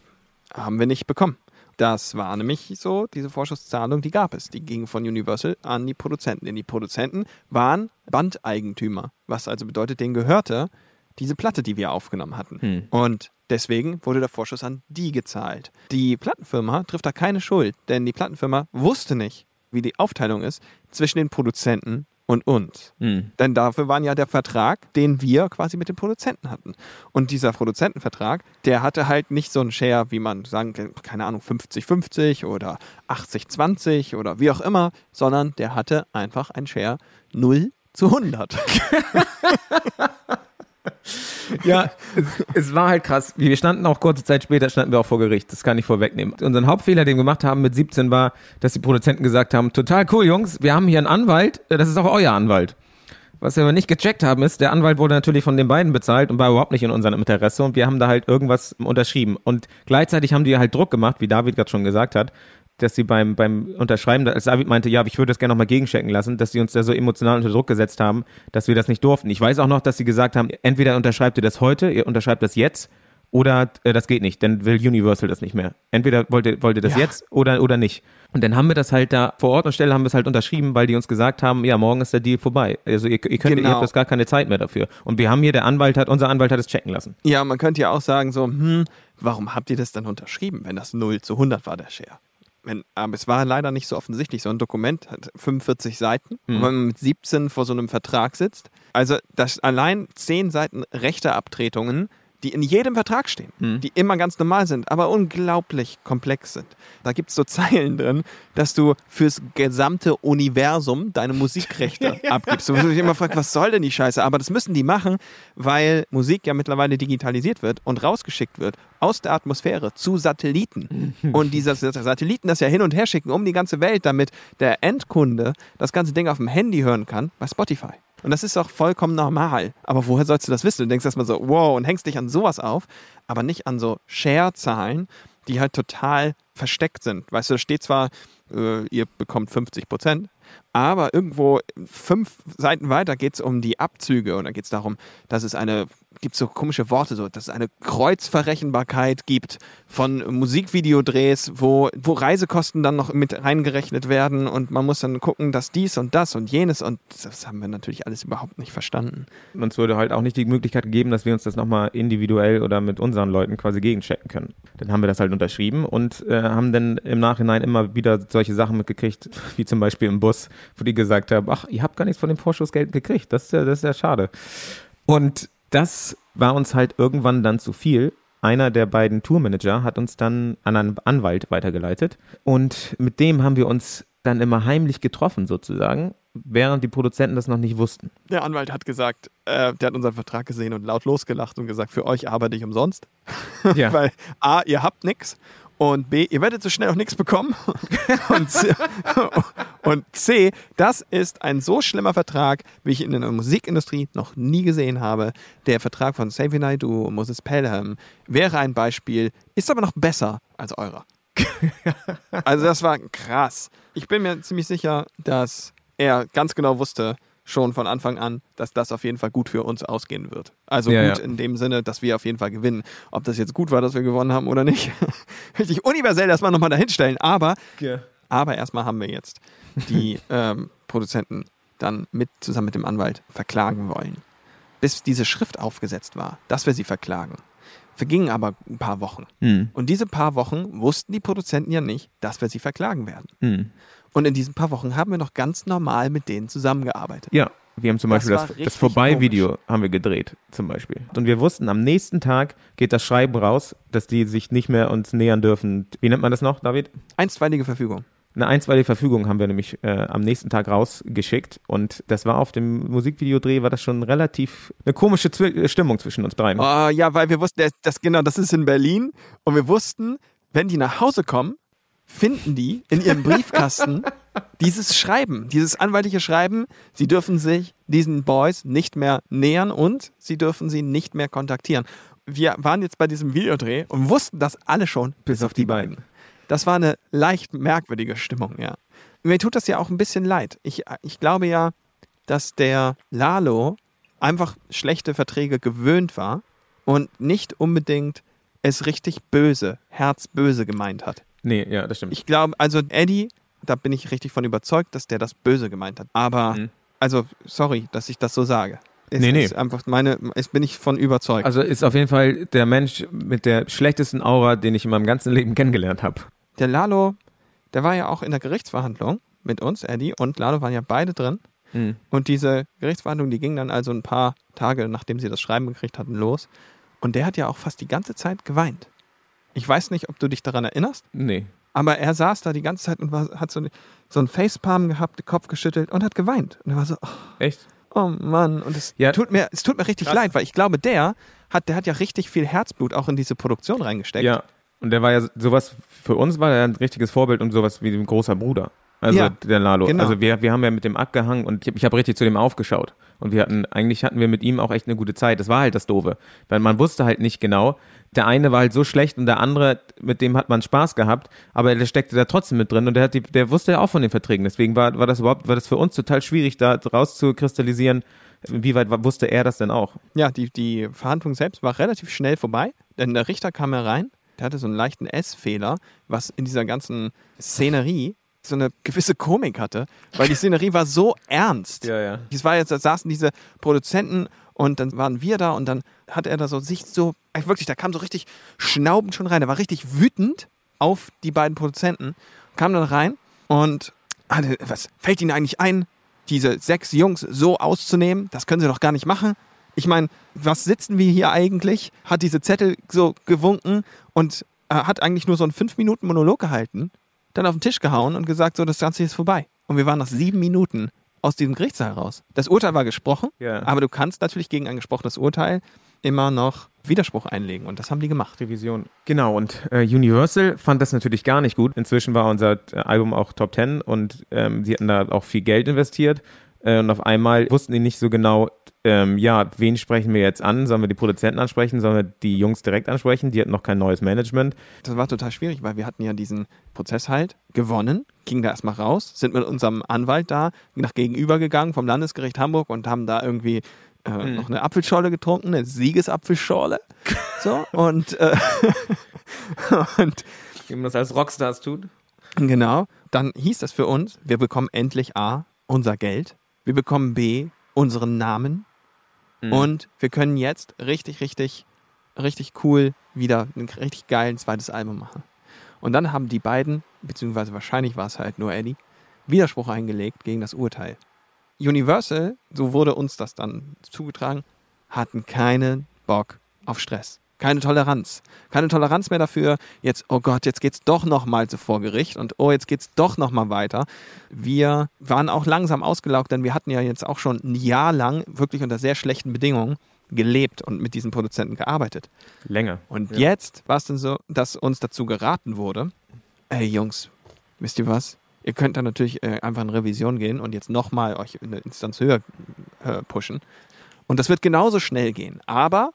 haben wir nicht bekommen. Das war nämlich so, diese Vorschusszahlung, die gab es. Die ging von Universal an die Produzenten. Denn die Produzenten waren Bandeigentümer, was also bedeutet, denen gehörte diese Platte, die wir aufgenommen hatten. Hm. Und deswegen wurde der Vorschuss an die gezahlt. Die Plattenfirma trifft da keine Schuld, denn die Plattenfirma wusste nicht, wie die Aufteilung ist zwischen den Produzenten und uns. hm. Denn dafür war ja der Vertrag, den wir quasi mit den Produzenten hatten. Und dieser Produzentenvertrag, der hatte halt nicht so einen Share, wie man sagen kann, keine Ahnung, 50-50 oder 80-20 oder wie auch immer, sondern der hatte einfach einen Share 0 zu 100. [LAUGHS] [LAUGHS] [LAUGHS] Ja, es, es war halt krass. Wir standen auch kurze Zeit später, standen wir auch vor Gericht. Das kann ich vorwegnehmen. Unseren Hauptfehler, den wir gemacht haben mit 17, war, dass die Produzenten gesagt haben, total cool, Jungs, wir haben hier einen Anwalt, äh, das ist auch euer Anwalt. Was wir aber nicht gecheckt haben, ist, der Anwalt wurde natürlich von den beiden bezahlt und war überhaupt nicht in unserem Interesse und wir haben da halt irgendwas unterschrieben. Und gleichzeitig haben die halt Druck gemacht, wie David gerade schon gesagt hat, dass sie beim, beim Unterschreiben, als David meinte, ja, aber ich würde das gerne nochmal gegenchecken lassen, dass sie uns da so emotional unter Druck gesetzt haben, dass wir das nicht durften. Ich weiß auch noch, dass sie gesagt haben, entweder unterschreibt ihr das heute, ihr unterschreibt das jetzt oder äh, das geht nicht, dann will Universal das nicht mehr. Entweder wollt ihr, wollt ihr das Ja. jetzt oder, oder nicht. Und dann haben wir das halt da vor Ort und Stelle haben wir es halt unterschrieben, weil die uns gesagt haben, ja, morgen ist der Deal vorbei. Also ihr, ihr könnt, ihr Genau. habt das gar keine Zeit mehr dafür. Und wir haben hier, der Anwalt hat, unser Anwalt hat es checken lassen. Ja, man könnte ja auch sagen so, hm, warum habt ihr das dann unterschrieben, wenn das 0 zu 100 war, der Share? Wenn, aber es war leider nicht so offensichtlich. So ein Dokument hat 45 Seiten und wenn man mit 17 vor so einem Vertrag sitzt, also das allein 10 Seiten Rechteabtretungen, die in jedem Vertrag stehen, die immer ganz normal sind, aber unglaublich komplex sind. Da gibt es so [LAUGHS] Zeilen drin, dass du fürs gesamte Universum deine Musikrechte [LAUGHS] abgibst. Wo du dich immer fragst, was soll denn die Scheiße? Aber das müssen die machen, weil Musik ja mittlerweile digitalisiert wird und rausgeschickt wird aus der Atmosphäre zu Satelliten. Und diese Satelliten das ja hin und her schicken um die ganze Welt, damit der Endkunde das ganze Ding auf dem Handy hören kann bei Spotify. Und das ist auch vollkommen normal. Aber woher sollst du das wissen? Du denkst erstmal so, wow, und hängst dich an sowas auf, aber nicht an so Share-Zahlen, die halt total versteckt sind. Weißt du, da steht zwar, äh, ihr bekommt 50 Prozent, aber irgendwo fünf Seiten weiter geht es um die Abzüge und da geht es darum, dass es eine, gibt so komische Worte, so, dass es eine Kreuzverrechenbarkeit gibt von Musikvideodrehs, wo, wo Reisekosten dann noch mit reingerechnet werden und man muss dann gucken, dass dies und das und jenes und das haben wir natürlich alles überhaupt nicht verstanden. Uns wurde halt auch nicht die Möglichkeit gegeben, dass wir uns das nochmal individuell oder mit unseren Leuten quasi gegenchecken können. Dann haben wir das halt unterschrieben und äh, haben dann im Nachhinein immer wieder solche Sachen mitgekriegt, [LAUGHS] wie zum Beispiel im Bus, wo die gesagt haben, ach, ihr habt gar nichts von dem Vorschussgeld gekriegt. Das ist ja, das ist ja schade. Und das war uns halt irgendwann dann zu viel. Einer der beiden Tourmanager hat uns dann an einen Anwalt weitergeleitet und mit dem haben wir uns dann immer heimlich getroffen sozusagen, während die Produzenten das noch nicht wussten. Der Anwalt hat gesagt, äh, der hat unseren Vertrag gesehen und laut losgelacht und gesagt, für euch arbeite ich umsonst. Ja. [LAUGHS] Weil A, ihr habt nichts und B, ihr werdet so schnell auch nichts bekommen. [LAUGHS] und, C, [LAUGHS] und C, das ist ein so schlimmer Vertrag, wie ich ihn in der Musikindustrie noch nie gesehen habe. Der Vertrag von Xavier Naidoo und Moses Pelham wäre ein Beispiel, ist aber noch besser als eurer. [LAUGHS] also das war krass. Ich bin mir ziemlich sicher, dass er ganz genau wusste, schon von Anfang an, dass das auf jeden Fall gut für uns ausgehen wird. Also Ja, gut ja. in dem Sinne, dass wir auf jeden Fall gewinnen. Ob das jetzt gut war, dass wir gewonnen haben oder nicht, [LAUGHS] möchte ich universell erstmal nochmal dahinstellen. Aber, aber erstmal haben wir jetzt die [LAUGHS] ähm, Produzenten dann mit zusammen mit dem Anwalt verklagen wollen. Bis diese Schrift aufgesetzt war, dass wir sie verklagen. Vergingen aber ein paar Wochen. Hm. Und diese paar Wochen wussten die Produzenten ja nicht, dass wir sie verklagen werden. Hm. Und in diesen paar Wochen haben wir noch ganz normal mit denen zusammengearbeitet. Ja, wir haben zum Das Beispiel das, richtig das Vorbei-Video haben wir gedreht, zum Beispiel. Und wir wussten, am nächsten Tag geht das Schreiben raus, dass die sich nicht mehr uns nähern dürfen. Wie nennt man das noch, David? Einstweilige Verfügung. Eine einstweilige Verfügung haben wir nämlich äh, am nächsten Tag rausgeschickt. Und das war auf dem Musikvideodreh, war das schon relativ eine komische Zwi Stimmung zwischen uns beiden. Oh, ja, weil wir wussten, das, das, genau, das ist in Berlin. Und wir wussten, wenn die nach Hause kommen, finden die in ihrem Briefkasten [LAUGHS] dieses Schreiben, dieses anwaltliche Schreiben. Sie dürfen sich diesen Boys nicht mehr nähern und sie dürfen sie nicht mehr kontaktieren. Wir waren jetzt bei diesem Videodreh und wussten das alle schon, Bis auf die beiden. Das war eine leicht merkwürdige Stimmung, ja. Mir tut das ja auch ein bisschen leid. Ich, ich glaube ja, dass der Lalo einfach schlechte Verträge gewöhnt war und nicht unbedingt es richtig böse, herzböse gemeint hat. Nee, ja, das stimmt. Ich glaube, also Eddie, da bin ich richtig von überzeugt, dass der das böse gemeint hat. Aber, Mhm. also, sorry, dass ich das so sage. Es Nee, nee. ist einfach meine, es bin ich von überzeugt. also ist auf jeden Fall der Mensch mit der schlechtesten Aura, den ich in meinem ganzen Leben kennengelernt habe. Der Lalo, der war ja auch in der Gerichtsverhandlung mit uns, Eddie und Lalo waren ja beide drin. Mhm. Und diese Gerichtsverhandlung, die ging dann also ein paar Tage, nachdem sie das Schreiben gekriegt hatten, los. Und der hat ja auch fast die ganze Zeit geweint. Ich weiß nicht, ob du dich daran erinnerst, Nee. aber er saß da die ganze Zeit und war, hat so, so einen Facepalm gehabt, den Kopf geschüttelt und hat geweint. Und er war so, oh, Echt? oh Mann. Und es, Ja. tut mir, es tut mir richtig Krass. leid, weil ich glaube, der hat, der hat ja richtig viel Herzblut auch in diese Produktion reingesteckt. Ja. Und der war ja sowas, für uns war er ein richtiges Vorbild und sowas wie ein großer Bruder. Also Ja, der Lalo. genau. Also wir, wir haben ja mit dem abgehangen und ich, ich habe richtig zu dem aufgeschaut. Und wir hatten, eigentlich hatten wir mit ihm auch echt eine gute Zeit. Das war halt das Doofe. Weil man wusste halt nicht genau. Der eine war halt so schlecht und der andere, mit dem hat man Spaß gehabt, aber der steckte da trotzdem mit drin und der, hat die, der wusste ja auch von den Verträgen. Deswegen war, war das überhaupt, war das für uns total schwierig, da rauszukristallisieren, wie weit wusste er das denn auch? Ja, die, die Verhandlung selbst war relativ schnell vorbei, denn der Richter kam herein, der hatte so einen leichten S-Fehler, was in dieser ganzen Szenerie so eine gewisse Komik hatte, weil die Szenerie war so ernst. Ja, ja. Es war jetzt, da saßen diese Produzenten und dann waren wir da und dann hat er da so sich so, ey, wirklich, da kam so richtig schnaubend schon rein, er war richtig wütend auf die beiden Produzenten, kam dann rein und hatte, was fällt Ihnen eigentlich ein, diese sechs Jungs so auszunehmen? Das können Sie doch gar nicht machen. Ich meine, was sitzen wir hier eigentlich? Hat diese Zettel so gewunken und äh, hat eigentlich nur so einen 5-Minuten-Monolog gehalten, dann auf den Tisch gehauen und gesagt, so, das Ganze ist vorbei. Und wir waren nach sieben Minuten aus diesem Gerichtssaal raus. Das Urteil war gesprochen, Ja. aber du kannst natürlich gegen ein gesprochenes Urteil immer noch Widerspruch einlegen und das haben die gemacht. Revision. Genau, und äh, Universal fand das natürlich gar nicht gut. Inzwischen war unser äh, Album auch Top 10 und ähm, sie hatten da auch viel Geld investiert. Äh, und auf einmal wussten die nicht so genau, ähm, ja, wen sprechen wir jetzt an? Sollen wir die Produzenten ansprechen? Sollen wir die Jungs direkt ansprechen? Die hatten noch kein neues Management. Das war total schwierig, weil wir hatten ja diesen Prozess halt gewonnen, gingen da erstmal raus, sind mit unserem Anwalt da nach gegenüber gegangen vom Landesgericht Hamburg und haben da irgendwie äh, noch eine Apfelschorle getrunken, eine Siegesapfelschorle. [LAUGHS] So, und, äh, [LAUGHS] und Wie man das als Rockstars tut. Genau. Dann hieß das für uns, wir bekommen endlich A, unser Geld. Wir bekommen B, unseren Namen. Und wir können jetzt richtig, richtig, richtig cool wieder ein richtig geilen zweites Album machen. Und dann haben die beiden, beziehungsweise wahrscheinlich war es halt nur Eddie, Widerspruch eingelegt gegen das Urteil. Universal, so wurde uns das dann zugetragen, hatten keinen Bock auf Stress. Keine Toleranz. Keine Toleranz mehr dafür, jetzt, oh Gott, jetzt geht's doch nochmal zu vor Gericht und oh, jetzt geht's doch nochmal weiter. Wir waren auch langsam ausgelaugt, denn wir hatten ja jetzt auch schon ein Jahr lang wirklich unter sehr schlechten Bedingungen gelebt und mit diesen Produzenten gearbeitet. Länger. Und jetzt war es denn so, dass uns dazu geraten wurde, ey Jungs, wisst ihr was? Ihr könnt dann natürlich äh, einfach in Revision gehen und jetzt nochmal euch in eine Instanz höher äh, pushen. Und das wird genauso schnell gehen. Aber,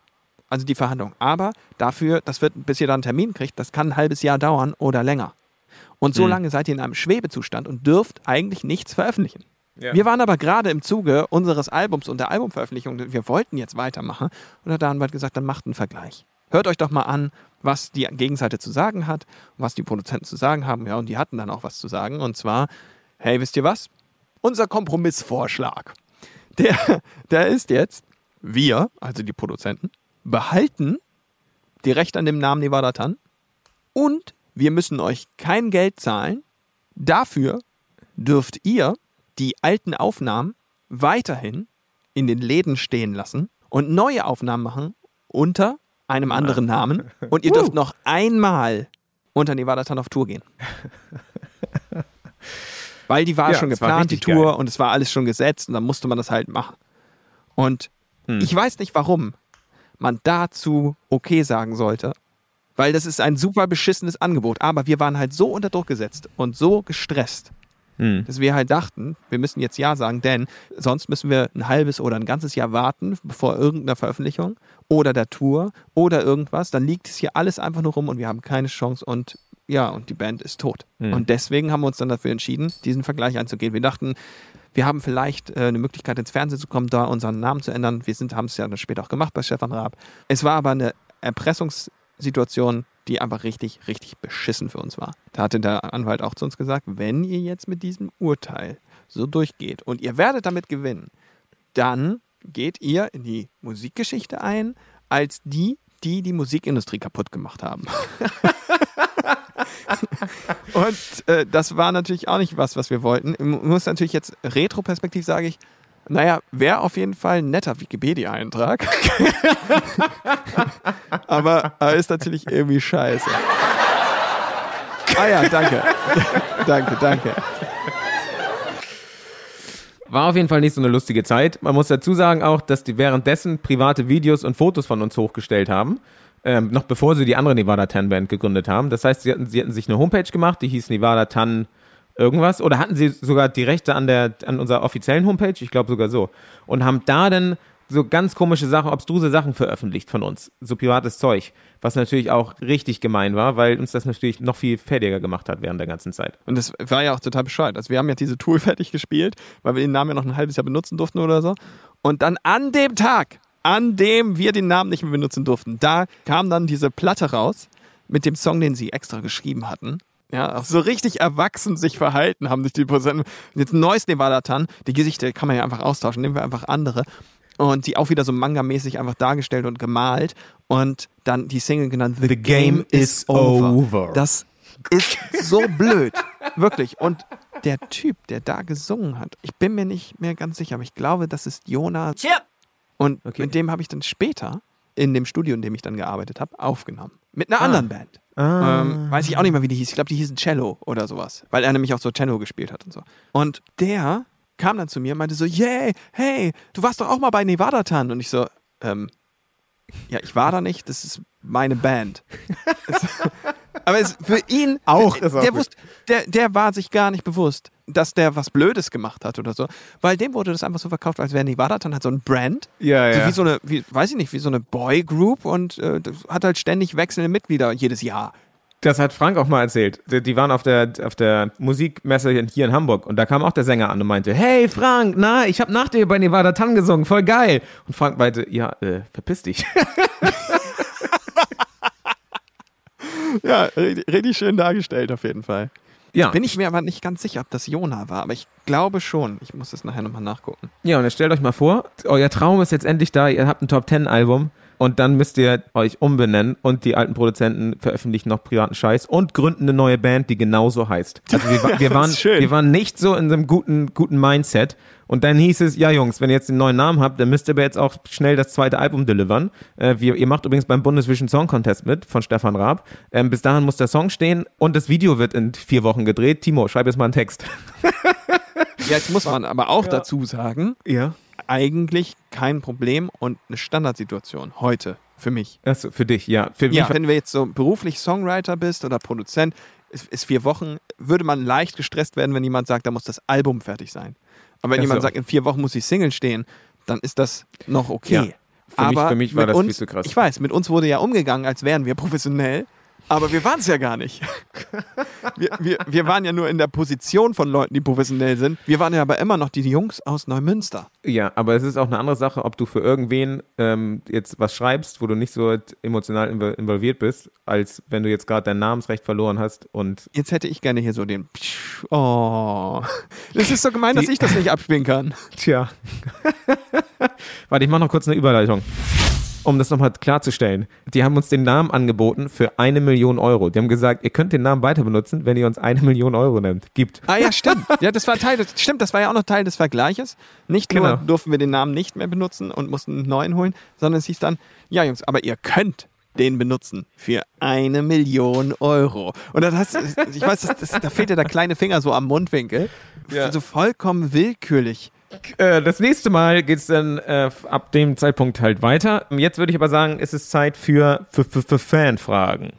also die Verhandlung, aber dafür, das wird, bis ihr dann einen Termin kriegt, das kann ein halbes Jahr dauern oder länger. Und so Mhm. lange seid ihr in einem Schwebezustand und dürft eigentlich nichts veröffentlichen. Ja. Wir waren aber gerade im Zuge unseres Albums und der Albumveröffentlichung, wir wollten jetzt weitermachen. Und hat der Anwalt gesagt, dann macht einen Vergleich. Hört euch doch mal an, was die Gegenseite zu sagen hat was die Produzenten zu sagen haben. Ja, und die hatten dann auch was zu sagen. Und zwar, hey, wisst ihr was? Unser Kompromissvorschlag, der, der ist jetzt, wir, also die Produzenten, behalten die Rechte an dem Namen Nevada Tan und wir müssen euch kein Geld zahlen. Dafür dürft ihr die alten Aufnahmen weiterhin in den Läden stehen lassen und neue Aufnahmen machen unter einem anderen Namen. [LAUGHS] Und ihr dürft noch einmal unter Nevada Tan auf Tour gehen. [LAUGHS] Weil die war Ja, schon es war geplant, die Tour, geil. und es war alles schon gesetzt und dann musste man das halt machen. Und Hm. ich weiß nicht, warum man dazu okay sagen sollte, weil das ist ein super beschissenes Angebot. Aber wir waren halt so unter Druck gesetzt und so gestresst, Hm. dass wir halt dachten, wir müssen jetzt Ja sagen, denn sonst müssen wir ein halbes oder ein ganzes Jahr warten vor irgendeiner Veröffentlichung oder der Tour oder irgendwas. Dann liegt es hier alles einfach nur rum und wir haben keine Chance und ja, und die Band ist tot. Hm. Und deswegen haben wir uns dann dafür entschieden, diesen Vergleich einzugehen. Wir dachten, wir haben vielleicht äh, eine Möglichkeit, ins Fernsehen zu kommen, da unseren Namen zu ändern. Wir haben es ja dann später auch gemacht bei Stefan Raab. Es war aber eine Erpressungssituation, die einfach richtig, richtig beschissen für uns war. Da hatte der Anwalt auch zu uns gesagt, wenn ihr jetzt mit diesem Urteil so durchgeht und ihr werdet damit gewinnen, dann geht ihr in die Musikgeschichte ein als die, die die Musikindustrie kaputt gemacht haben. [LAUGHS] Und äh, das war natürlich auch nicht was, was wir wollten. Ich muss natürlich jetzt retroperspektiv sage ich, naja, wäre auf jeden Fall ein netter Wikipedia-Eintrag. [LAUGHS] Aber er ist natürlich irgendwie scheiße. Ah ja, danke. [LAUGHS] danke, danke. War auf jeden Fall nicht so eine lustige Zeit. Man muss dazu sagen auch, dass die währenddessen private Videos und Fotos von uns hochgestellt haben. Ähm, noch bevor sie die andere Nevada Tan Band gegründet haben. Das heißt, sie hatten, sie hatten sich eine Homepage gemacht, die hieß Nevada Tan irgendwas. Oder hatten sie sogar die Rechte an, der, an unserer offiziellen Homepage? Ich glaube sogar so. Und haben da dann so ganz komische Sachen, obstruse Sachen veröffentlicht von uns. So privates Zeug. Was natürlich auch richtig gemein war, weil uns das natürlich noch viel fertiger gemacht hat während der ganzen Zeit. Und das war ja auch total bescheuert. Also wir haben ja diese Tour [LAUGHS] fertig gespielt, weil wir den Namen ja noch ein halbes Jahr benutzen durften oder so. Und dann an dem Tag, an dem wir den Namen nicht mehr benutzen durften, da kam dann diese Platte raus mit dem Song, den sie extra geschrieben hatten. Ja, auch so richtig erwachsen sich verhalten haben sich die Prozenten. Jetzt ein neues Nevada Tan, die Gesichter kann man ja einfach austauschen, nehmen wir einfach andere. Und die auch wieder so manga-mäßig einfach dargestellt und gemalt. Und dann die Single genannt The, Game, is over. over. Das ist so blöd. Wirklich. Und der Typ, der da gesungen hat, ich bin mir nicht mehr ganz sicher, aber ich glaube, das ist Jonas. Chip! Und Okay. mit dem habe ich dann später in dem Studio, in dem ich dann gearbeitet habe, aufgenommen. Mit einer Ah. anderen Band. Ah. Ähm, weiß ich auch nicht mehr, wie die hieß. Ich glaube, die hießen Cello oder sowas. Weil er nämlich auch so Cello gespielt hat und so. Und der kam dann zu mir und meinte so, yay, hey, du warst doch auch mal bei Nevada Tan. Und ich so, ähm, ja, ich war da nicht, das ist meine Band. Aber es, für ihn, Auch der, auch der, gut. wusste, der, der war sich gar nicht bewusst, dass der was Blödes gemacht hat oder so. Weil dem wurde das einfach so verkauft, als wäre Nevada Tan halt so ein Brand. Ja, So ja. wie so eine, wie, weiß ich nicht, wie so eine Boy-Group und äh, hat halt ständig wechselnde Mitglieder jedes Jahr. Das hat Frank auch mal erzählt. Die, waren auf der, auf der Musikmesse hier in Hamburg und da kam auch der Sänger an und meinte, hey Frank, na, ich habe nach dir bei Nevada Tan gesungen, voll geil. Und Frank meinte, ja, äh, verpiss dich. [LAUGHS] Ja, richtig, schön dargestellt auf jeden Fall. ja. Bin ich mir aber nicht ganz sicher, ob das Jona war, aber ich glaube schon. Ich muss das nachher nochmal nachgucken. Ja, und jetzt stellt euch mal vor, euer Traum ist jetzt endlich da, ihr habt ein Top Ten Album und dann müsst ihr euch umbenennen und die alten Produzenten veröffentlichen noch privaten Scheiß und gründen eine neue Band, die genauso heißt. Also wir, [LAUGHS] wir, waren, wir waren nicht so in einem guten, guten Mindset und dann hieß es, ja Jungs, wenn ihr jetzt den neuen Namen habt, dann müsst ihr aber jetzt auch schnell das zweite Album delivern. Äh, wir, ihr macht übrigens beim Bundesvision Song Contest mit von Stefan Raab. Ähm, bis dahin muss der Song stehen und das Video wird in vier Wochen gedreht. Timo, schreib jetzt mal einen Text. Jetzt muss man aber auch dazu sagen, Ja. Eigentlich kein Problem und eine Standardsituation heute für mich. Achso, für dich, ja. Für Ja, wenn du jetzt so beruflich Songwriter bist oder Produzent, ist, ist vier Wochen, würde man leicht gestresst werden, wenn jemand sagt, da muss das Album fertig sein. Aber wenn Ach so. jemand sagt, in vier Wochen muss die Single stehen, dann ist das noch okay. Ja. Für mich- aber für mich war das viel uns, zu krass. Ich weiß, mit uns wurde ja umgegangen, als wären wir professionell, aber wir waren es ja gar nicht. Wir, wir, wir waren ja nur in der Position von Leuten, die professionell sind. Wir waren ja aber immer noch die Jungs aus Neumünster. Ja, aber es ist auch eine andere Sache, ob du für irgendwen ähm, jetzt was schreibst, wo du nicht so emotional invo- involviert bist, als wenn du jetzt gerade dein Namensrecht verloren hast und Jetzt hätte ich gerne hier so den. Oh. Das ist so gemein, dass ich das nicht abspielen kann. tja. [LAUGHS] Warte, ich mache noch kurz eine Überleitung. Um das nochmal klarzustellen. Die haben uns den Namen angeboten für eine Million Euro. Die haben gesagt, ihr könnt den Namen weiter benutzen, wenn ihr uns eine Million Euro nennt. Gibt. Ah ja, stimmt. Ja, das war Teil des, stimmt, das war ja auch noch Teil des Vergleiches. Nicht nur Genau. durften wir den Namen nicht mehr benutzen und mussten einen neuen holen, sondern es hieß dann, ja Jungs, aber ihr könnt den benutzen für eine Million Euro. Und das heißt, ich weiß, das, das, da fehlt ja der kleine Finger so am Mundwinkel. Ja. So vollkommen willkürlich. Äh, das nächste Mal geht's dann äh, ab dem Zeitpunkt halt weiter. Jetzt würde ich aber sagen, es ist Zeit für, für, für, für Fanfragen.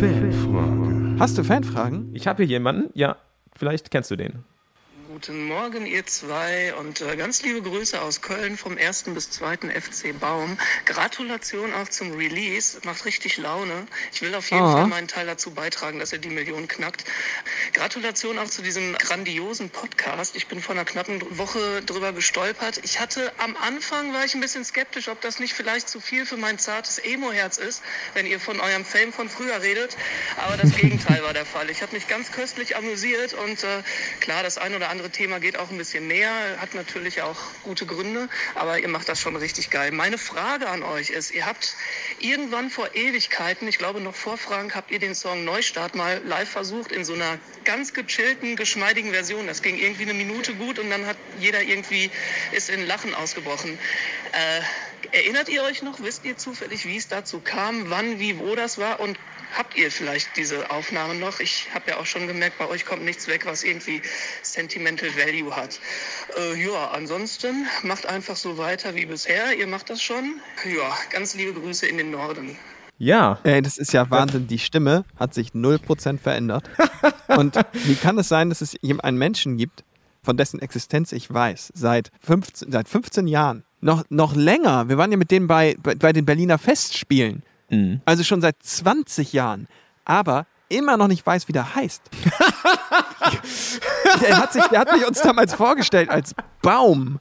Fanfrage. Hast du Fanfragen? Ich habe hier jemanden, ja, vielleicht kennst du den. Guten Morgen, ihr zwei, und äh, ganz liebe Grüße aus Köln vom 1. bis 2. FC Baum. Gratulation auch zum Release, macht richtig Laune. Ich will auf jeden Ah. Fall meinen Teil dazu beitragen, dass ihr die Million knackt. Gratulation auch zu diesem grandiosen Podcast. Ich bin vor einer knappen Woche drüber gestolpert. Ich hatte am Anfang war ich ein bisschen skeptisch, ob das nicht vielleicht zu viel für mein zartes Emo-Herz ist, wenn ihr von eurem Fame von früher redet. Aber das [LAUGHS] Gegenteil war der Fall. Ich habe mich ganz köstlich amüsiert und äh, klar, das ein oder andere Thema geht auch ein bisschen näher, hat natürlich auch gute Gründe, aber ihr macht das schon richtig geil. Meine Frage an euch ist, ihr habt irgendwann vor Ewigkeiten, ich glaube noch vor Frank, habt ihr den Song Neustart mal live versucht in so einer ganz gechillten, geschmeidigen Version. Das ging irgendwie eine Minute gut und dann hat jeder irgendwie, ist in Lachen ausgebrochen. Äh, erinnert ihr euch noch, wisst ihr zufällig, wie es dazu kam, wann, wie, wo das war und Habt ihr vielleicht diese Aufnahmen noch? Ich habe ja auch schon gemerkt, bei euch kommt nichts weg, was irgendwie Sentimental Value hat. Äh, ja, ansonsten macht einfach so weiter wie bisher. Ihr macht das schon. Ja, ganz liebe Grüße in den Norden. Ja, Ey, das ist ja Wahnsinn. Die Stimme hat sich 0% verändert. [LAUGHS] Und wie kann es sein, dass es einen Menschen gibt, von dessen Existenz ich weiß, seit 15, seit 15 Jahren, noch, noch länger. Wir waren ja mit denen bei, bei, bei den Berliner Festspielen. Also schon seit 20 Jahren. Aber immer noch nicht weiß, wie der heißt. [LAUGHS] der, hat sich, der hat mich uns damals vorgestellt als Baum.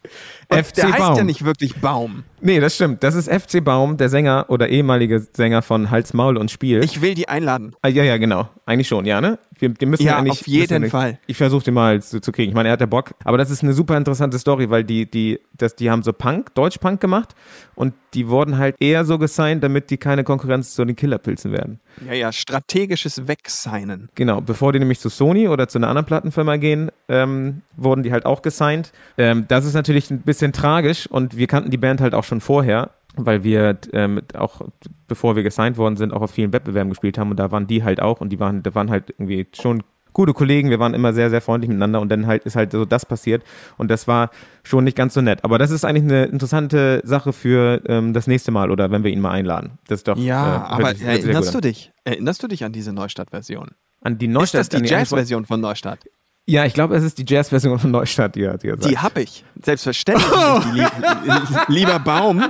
Und FC der heißt ja Baum. nicht wirklich Baum. nee, das stimmt. Das ist FC Baum, der Sänger oder ehemalige Sänger von Hals, Maul und Spiel. Ich will die einladen. ah, ja, ja, genau. Eigentlich schon, ja, ne? Wir, die müssen Ja, eigentlich, auf jeden müssen Fall. Ich versuche den mal zu, zu kriegen. Ich meine, er hat ja Bock. Aber das ist eine super interessante Story, weil die, die, das, die haben so Punk, Deutsch-Punk gemacht und die wurden halt eher so gesigned, damit die keine Konkurrenz zu den Killerpilzen werden. Ja, ja, strategisches Wegseinen. Genau, bevor die nämlich zu Sony oder zu einer anderen Plattenfirma gehen, ähm, wurden die halt auch gesigned. Ähm, Ähm, das ist natürlich ein bisschen tragisch und wir kannten die Band halt auch schon vorher, weil wir ähm, auch, bevor wir gesigned worden sind, auch auf vielen Wettbewerben gespielt haben und da waren die halt auch und die waren, da waren halt irgendwie schon gute Kollegen, wir waren immer sehr, sehr freundlich miteinander und dann halt ist halt so das passiert und das war schon nicht ganz so nett. Aber das ist eigentlich eine interessante Sache für ähm, das nächste Mal oder wenn wir ihn mal einladen. Das ist doch. Ja, äh, aber sich- erinnerst du dich? Erinnerst du dich an diese Neustadt-Version? An die Ist Neustadt. das die Jazz-Version von Neustadt? Ja, ich glaube, es ist die Jazz-Version von Neustadt, die er, die er sagt. Die hab ich. Selbstverständlich. hab [LAUGHS] ich die, lieb- lieber Baum,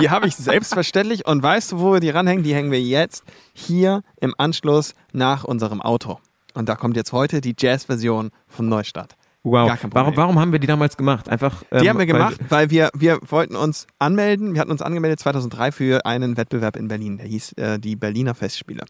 die habe ich selbstverständlich. Und weißt du, wo wir die ranhängen? Die hängen wir jetzt hier im Anschluss nach unserem Auto. Und da kommt jetzt heute die Jazz-Version von Neustadt. wow. Gar kein Problem. Warum, warum haben wir die damals gemacht? Einfach. Die ähm, haben wir weil- gemacht, weil wir, wir wollten uns anmelden. Wir hatten uns angemeldet 2003 für einen Wettbewerb in Berlin. Der hieß äh, die Berliner Festspiele.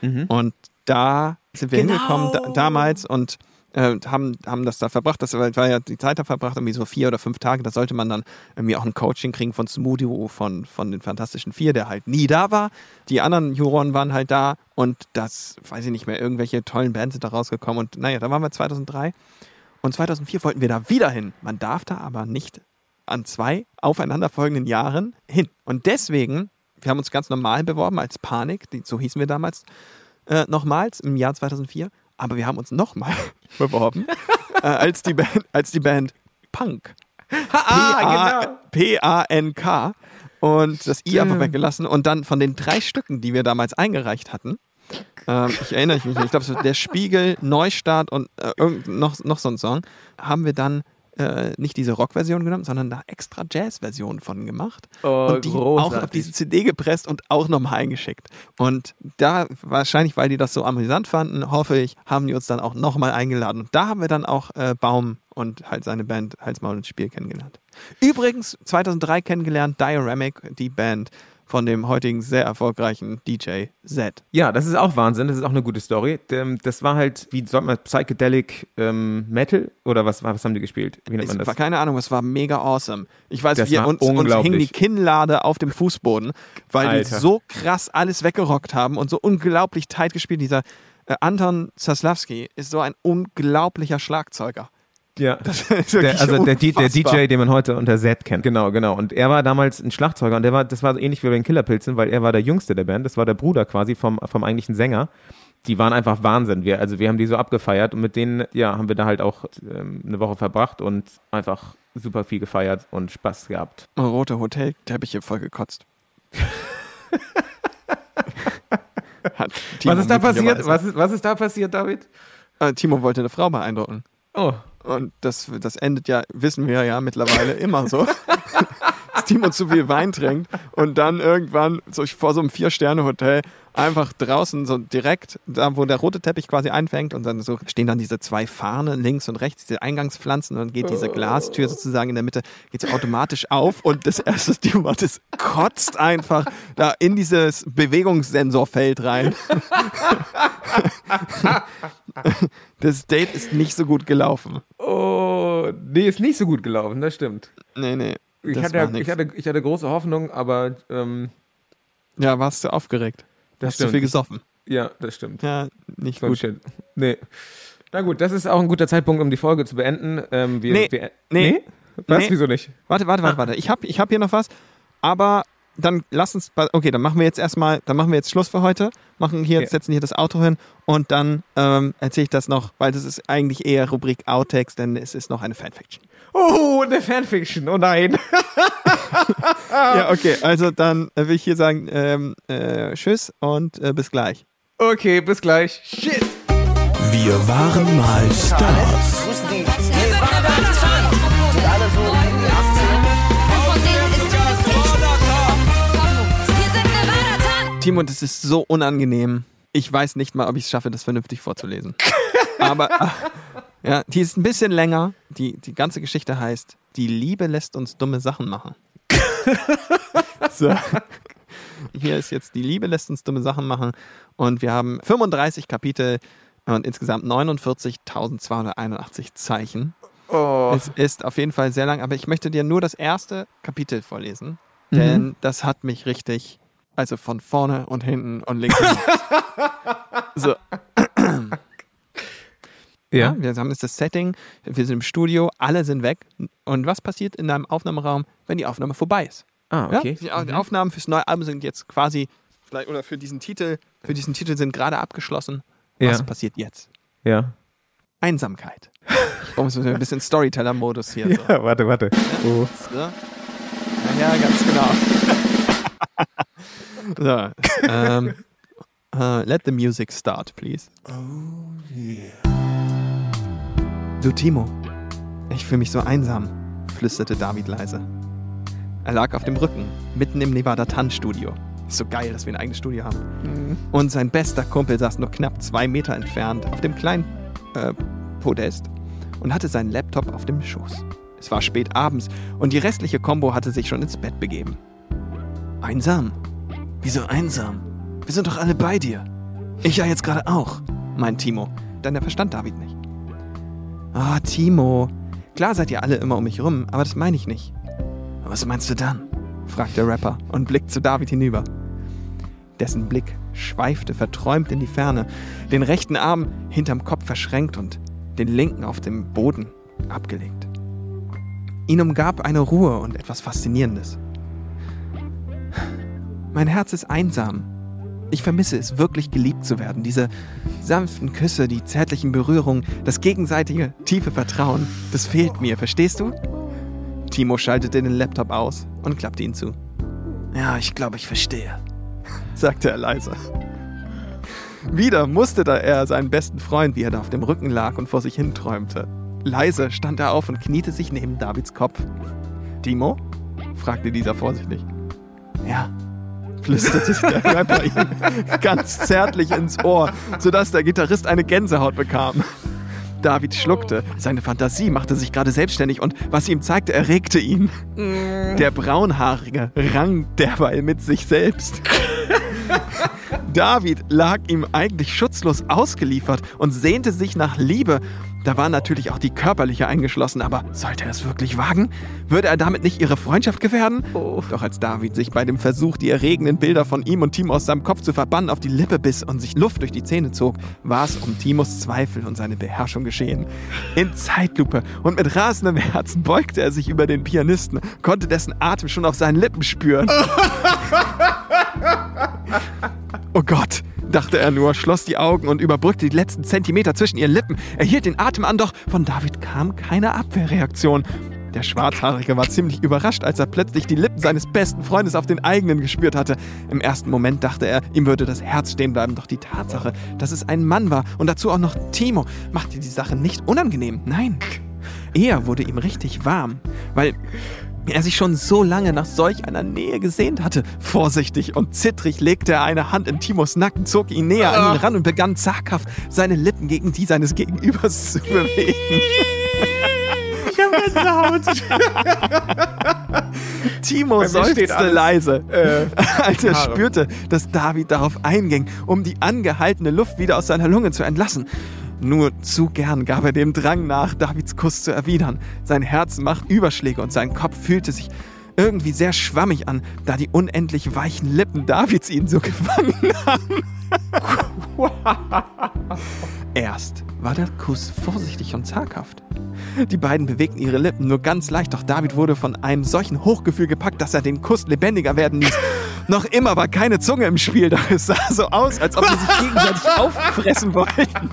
Mhm. Und da sind wir Genau. hingekommen da, damals und äh, haben, haben das da verbracht. Das war, ja die Zeit da verbracht, irgendwie so vier oder fünf Tage. Da sollte man dann irgendwie auch ein Coaching kriegen von Smoothie, von, von den Fantastischen Vier, der halt nie da war. Die anderen Juroren waren halt da und das, weiß ich nicht mehr, irgendwelche tollen Bands sind da rausgekommen. Und naja, da waren wir 2003 und 2004 wollten wir da wieder hin. Man darf da aber nicht an zwei aufeinanderfolgenden Jahren hin. Und deswegen, wir haben uns ganz normal beworben als Panik, die, so hießen wir damals, äh, nochmals im Jahr 2004. Aber wir haben uns nochmal [LAUGHS] beworben äh, als, die Band, als die Band Punk. Ah, genau. P-A-N-K. Und das I einfach weggelassen. Und dann von den drei Stücken, die wir damals eingereicht hatten, ähm, ich erinnere mich nicht, ich glaube, so der Spiegel, Neustart und äh, irgend, noch, noch so ein Song, haben wir dann äh, nicht diese Rock-Version genommen, sondern da extra Jazz-Version von gemacht. Oh, und die auch auf großartig. diese CD gepresst und auch nochmal eingeschickt. Und da, wahrscheinlich, weil die das so amüsant fanden, hoffe ich, haben die uns dann auch nochmal eingeladen. Und da haben wir dann auch äh, Baum und halt seine Band Halsmaul und Spiel kennengelernt. Übrigens 2003 kennengelernt, Dioramic, die Band von dem heutigen sehr erfolgreichen DJ Z. Ja, das ist auch Wahnsinn. Das ist auch eine gute Story. Ähm, Das war halt, wie sagt man, Psychedelic ähm, Metal oder was, was haben die gespielt? Wie nennt Es man das? war keine Ahnung, es war mega awesome. Ich weiß, Das wir, uns, uns hing die. Kinnlade auf dem Fußboden, weil die Alter. so krass alles weggerockt haben und so unglaublich tight gespielt. Dieser äh, Anton Zaslavski ist so ein unglaublicher Schlagzeuger. Ja. Das ist Der, also der, der. DJ, den man heute unter Z kennt. Genau, genau. Und er war damals ein Schlagzeuger und der war, das war so ähnlich wie bei den Killerpilzen, weil er war der Jüngste der Band. Das war der Bruder quasi vom, vom eigentlichen Sänger. Die waren einfach Wahnsinn. Wir, also wir haben die so abgefeiert und mit denen, ja, haben wir da halt auch ähm, eine Woche verbracht und einfach super viel gefeiert und Spaß gehabt. Rote Hotelteppiche voll gekotzt. [LAUGHS] Hat Timo was ist da passiert? Was ist, was ist da passiert, David? Äh, Timo wollte eine Frau beeindrucken. Oh. Und das, das endet ja, wissen wir ja mittlerweile immer so. [LAUGHS] dass Timo zu viel Wein trinkt und dann irgendwann so vor so einem Vier-Sterne-Hotel einfach draußen so direkt, da wo der rote Teppich quasi einfängt und dann so stehen dann diese zwei Fahnen links und rechts, diese Eingangspflanzen und dann geht diese Glastür sozusagen in der Mitte, geht so automatisch auf und das erste, was [LAUGHS] Timo macht, ist kotzt einfach da in dieses Bewegungssensorfeld rein. [LAUGHS] das Date ist nicht so gut gelaufen. Nee, ist nicht so gut gelaufen, das stimmt. Nee, nee. Ich, hatte, ja- ich, hatte, ich hatte große Hoffnung, aber ähm, ja, warst du aufgeregt? Das Hast du stimmt. viel gesoffen? ja, das stimmt. Ja, nicht So gut. Shit. Nee. Na gut, das ist auch ein guter Zeitpunkt, um die Folge zu beenden. Ähm, wir, Nee, wir, nee, Was? nee. Wieso nicht? Warte, warte, Ah. warte, warte. Ich habe ich hab hier noch was, aber dann lass uns, okay, dann machen wir jetzt erstmal, dann machen wir jetzt Schluss für heute, machen hier, Ja. setzen hier das Auto hin und dann ähm, erzähle ich das noch, weil das ist eigentlich eher Rubrik Outtakes, denn es ist noch eine Fanfiction. Oh, eine Fanfiction. Oh nein. [LAUGHS] Ja, okay, also dann äh, will ich hier sagen, ähm, äh, tschüss und äh, bis gleich. Okay, bis gleich. Shit. Wir waren mal Stars. Timo, das ist so unangenehm. Ich weiß nicht mal, ob ich es schaffe, das vernünftig vorzulesen. [LAUGHS] Aber ach, ja, die ist ein bisschen länger. Die, die ganze Geschichte heißt, die Liebe lässt uns dumme Sachen machen. [LAUGHS] so. Hier ist jetzt, die Liebe lässt uns dumme Sachen machen. Und wir haben 35 Kapitel und insgesamt 49.281 Zeichen. Oh. Es ist auf jeden Fall sehr lang, aber ich möchte dir nur das erste Kapitel vorlesen, denn das hat mich richtig, also von vorne und hinten und links. und [LAUGHS] so. [CLEARS THROAT] Ja. wir haben jetzt das Setting, wir sind im Studio, alle sind weg. Und was passiert in einem Aufnahmeraum, wenn die Aufnahme vorbei ist? Ah, okay. Mhm. Ja, die, die Aufnahmen fürs neue Album sind jetzt quasi, vielleicht, oder für diesen Titel, für diesen Titel sind gerade abgeschlossen. Was Ja. passiert jetzt? Ja. Einsamkeit. Warum ist ein bisschen Storyteller-Modus hier? [LAUGHS] So. Ja, warte, warte. Oh. So. Ja, ja, ganz genau. [LAUGHS] so, ähm, äh, let the music start, please. Du Timo, ich fühle mich so einsam, flüsterte David leise. Er lag auf dem Rücken, mitten im Nevada Tan Studio. Ist so geil, dass wir ein eigenes Studio haben. Und sein bester Kumpel saß nur knapp zwei Meter entfernt auf dem kleinen äh, Podest und hatte seinen Laptop auf dem Schoß. Es war spät abends und die restliche Combo hatte sich schon ins Bett begeben. Einsam? Wieso einsam? Wir sind doch alle bei dir. Ich ja jetzt gerade auch, meint Timo, denn er verstand David nicht. Ah, Timo. Klar seid ihr alle immer um mich rum, aber das meine ich nicht. Was meinst du dann? fragt der Rapper und blickt zu David hinüber. Dessen Blick schweifte verträumt in die Ferne, den rechten Arm hinterm Kopf verschränkt und den linken auf dem Boden abgelegt. Ihn umgab eine Ruhe und etwas Faszinierendes. Mein Herz ist einsam. Ich vermisse es, wirklich geliebt zu werden. Diese sanften Küsse, die zärtlichen Berührungen, das gegenseitige tiefe Vertrauen, das fehlt mir, verstehst du? Timo schaltete den Laptop aus und klappte ihn zu. Ja, ich glaube, ich verstehe, [LAUGHS] sagte er leise. Wieder musterte er seinen besten Freund, wie er da auf dem Rücken lag und vor sich hin träumte. Leise stand er auf und kniete sich neben Davids Kopf. Timo? fragte dieser vorsichtig. Ja, flüsterte der Rapper ihm ganz zärtlich ins Ohr, sodass der Gitarrist eine Gänsehaut bekam. David schluckte. Seine Fantasie machte sich gerade selbstständig und was sie ihm zeigte, erregte ihn. Der Braunhaarige rang derweil mit sich selbst. David lag ihm eigentlich schutzlos ausgeliefert und sehnte sich nach Liebe. Da war natürlich auch die körperliche eingeschlossen, aber sollte er es wirklich wagen? Würde er damit nicht ihre Freundschaft gefährden? Doch als David sich bei dem Versuch, die erregenden Bilder von ihm und Timo aus seinem Kopf zu verbannen, auf die Lippe biss und sich Luft durch die Zähne zog, war es um Timos Zweifel und seine Beherrschung geschehen. In Zeitlupe und mit rasendem Herzen beugte er sich über den Pianisten, konnte dessen Atem schon auf seinen Lippen spüren. [LAUGHS] Oh Gott, dachte er nur, schloss die Augen und überbrückte die letzten Zentimeter zwischen ihren Lippen. Er hielt den Atem an, doch von David kam keine Abwehrreaktion. Der Schwarzhaarige war ziemlich überrascht, als er plötzlich die Lippen seines besten Freundes auf den eigenen gespürt hatte. Im ersten Moment dachte er, ihm würde das Herz stehen bleiben, doch die Tatsache, dass es ein Mann war und dazu auch noch Timo, machte die Sache nicht unangenehm. Nein, eher wurde ihm richtig warm, weil er sich schon so lange nach solch einer Nähe gesehnt hatte. Vorsichtig und zittrig legte er eine Hand in Timos Nacken, zog ihn näher an ihn ran und begann zaghaft, seine Lippen gegen die seines Gegenübers zu bewegen. [LAUGHS] Ich hab Gänsehaut. [LAUGHS] Timo seufzte leise, [LAUGHS] als er Haare. spürte, dass David darauf einging, um die angehaltene Luft wieder aus seiner Lunge zu entlassen. Nur zu gern gab er dem Drang nach, Davids Kuss zu erwidern. Sein Herz macht Überschläge und sein Kopf fühlte sich irgendwie sehr schwammig an, da die unendlich weichen Lippen Davids ihn so [LAUGHS] gefangen haben. [LAUGHS] Erst war der Kuss vorsichtig und zaghaft. Die beiden bewegten ihre Lippen nur ganz leicht, doch David wurde von einem solchen Hochgefühl gepackt, dass er den Kuss lebendiger werden ließ. [LAUGHS] Noch immer war keine Zunge im Spiel, doch es sah so aus, als ob sie sich gegenseitig auffressen wollten.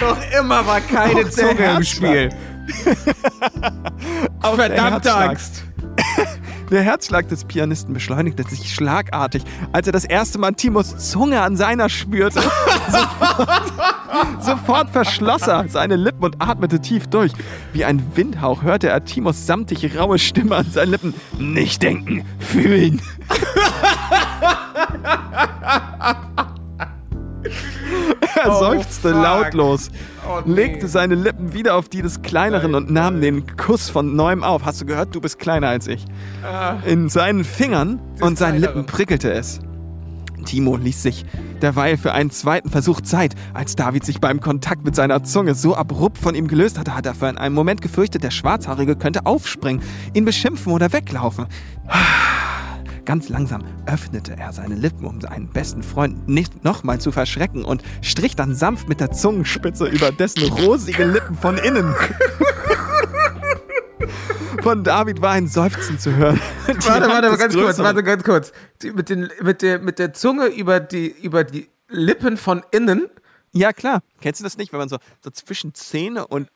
Noch immer war keine Zunge im. Spiel. [LAUGHS] Verdammte. Axt. [LAUGHS] Der Herzschlag des Pianisten beschleunigte sich schlagartig, als er das erste Mal Timos Zunge an seiner spürte. [LAUGHS] sofort, sofort verschloss er seine Lippen und atmete tief durch. Wie ein Windhauch hörte er Timos samtig raue Stimme an seinen Lippen. Nicht denken, fühlen. Er [LAUGHS] Oh, seufzte fuck. lautlos, Oh, nee. legte seine Lippen wieder auf die des Kleineren und nahm den Kuss von neuem auf. Hast du gehört? Du bist kleiner als ich. In seinen Fingern und seinen. Lippen prickelte es. Timo ließ sich derweil für einen zweiten Versuch Zeit. Als David sich beim Kontakt mit seiner Zunge so abrupt von ihm gelöst hatte, hat er für einen Moment gefürchtet, der Schwarzhaarige könnte aufspringen, ihn beschimpfen oder weglaufen. Ganz langsam öffnete er seine Lippen, um seinen besten Freund nicht nochmal zu verschrecken und strich dann sanft mit der Zungenspitze über dessen rosige Lippen von innen. Von David war ein Seufzen zu hören. Die Warte, warte, des ganz kurz, warte, ganz kurz. Die, mit, den, mit, der, mit der Zunge über die, über die Lippen von innen. Ja, klar. Kennst du das nicht, wenn man so, so zwischen Zähne und,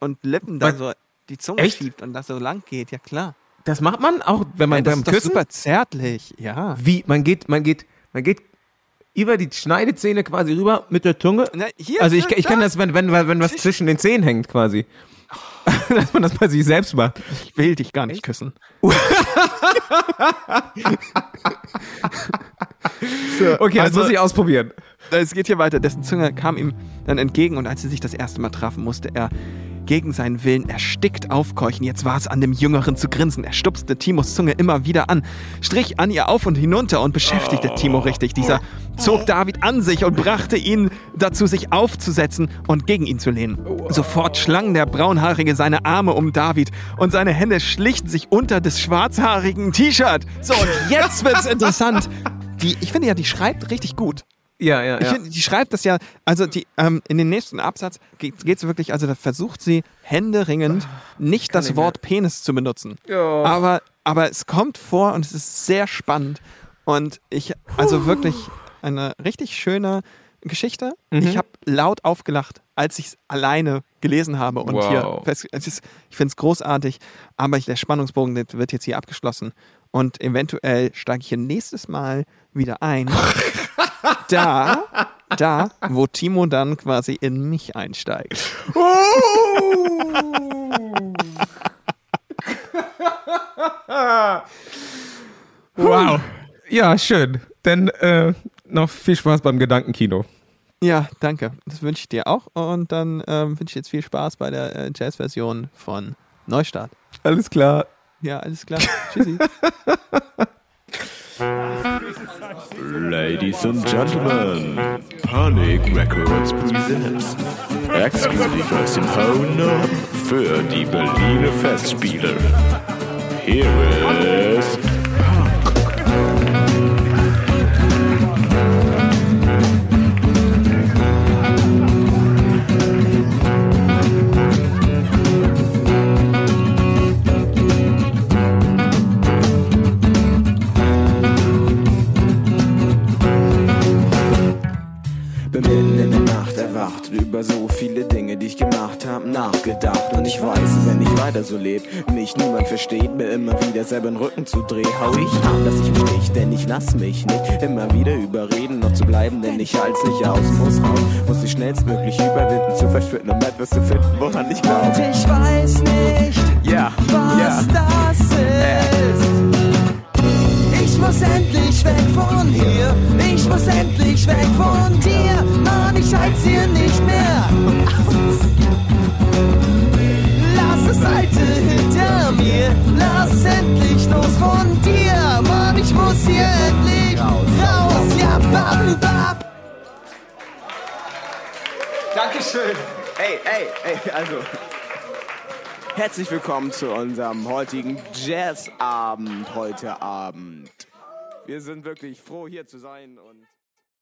und Lippen da so die Zunge Echt? schiebt und das so lang geht? Ja, klar. Das macht man auch, wenn man Ja, das beim ist doch Küssen. super zärtlich. Ja. Wie? Man geht, man geht, man geht über die Schneidezähne quasi rüber mit der Zunge. Na, also ich, da, ich kann da. das, wenn, wenn, wenn was zwischen den Zähnen hängt quasi. [LAUGHS] Dass man das bei sich selbst macht. Ich will dich gar nicht küssen. [LAUGHS] so, Okay, das also, muss ich ausprobieren. es geht hier weiter. Dessen Zunge kam ihm dann entgegen und als sie sich das erste Mal trafen, musste er gegen seinen Willen erstickt aufkeuchen. Jetzt war es an dem Jüngeren zu grinsen. Er stupste Timos Zunge immer wieder an, strich an ihr auf und hinunter und beschäftigte Timo richtig. Dieser zog David an sich und brachte ihn dazu, sich aufzusetzen und gegen ihn zu lehnen. Sofort schlang der Braunhaarige seine Arme um David und seine Hände schlichten sich unter des schwarzhaarigen T-Shirt. So, und jetzt wird's [LAUGHS] interessant. Die, ich finde ja, die schreibt richtig gut. Ja, ja, ja. finde, die schreibt das ja, also die, ähm, in den nächsten Absatz geht es wirklich, also da versucht sie händeringend nicht das nicht Wort Penis zu benutzen. Ja. Aber, aber es kommt vor und es ist sehr spannend. Und ich, also wirklich eine richtig schöne Geschichte. Mhm. Ich habe laut aufgelacht, als ich es alleine gelesen habe. Und Wow. hier, ist, ich finde es großartig, aber ich, der Spannungsbogen wird jetzt hier abgeschlossen. Und eventuell steige ich hier nächstes Mal wieder ein. da, da, wo Timo dann quasi in mich einsteigt. Wow. Ja, schön. Dann äh, noch viel Spaß beim Gedankenkino. Ja, danke. Das wünsche ich dir auch. Und dann ähm, wünsche ich jetzt viel Spaß bei der äh, Jazz-Version von Neustart. Alles klar. Ja, alles klar. Tschüssi. Ladies and Gentlemen, Panic Records presents exklusiv aus dem für die Berliner Festspiele. Here is weiter so leb, mich niemand versteht, mir immer wieder selber den Rücken zu drehen, hau ich ab, dass ich mich nicht, denn ich lass mich nicht immer wieder überreden, noch zu bleiben, denn ich halt's nicht aus, muss raus, muss ich schnellstmöglich überwinden, zu verschwinden, um etwas zu finden, woran ich glaube. Ich weiß nicht, Ja, was ja. das ist. Ich muss endlich weg von hier. Ich muss endlich weg von dir. Mann, ich halt's hier nicht mehr. Alte hinter mir. Lass endlich los von dir. Mann, ich muss hier endlich raus. Ja, babubab. Dankeschön. Ey, ey, ey, also. Herzlich willkommen zu unserem heutigen Jazzabend heute Abend. Wir sind wirklich froh, hier zu sein und.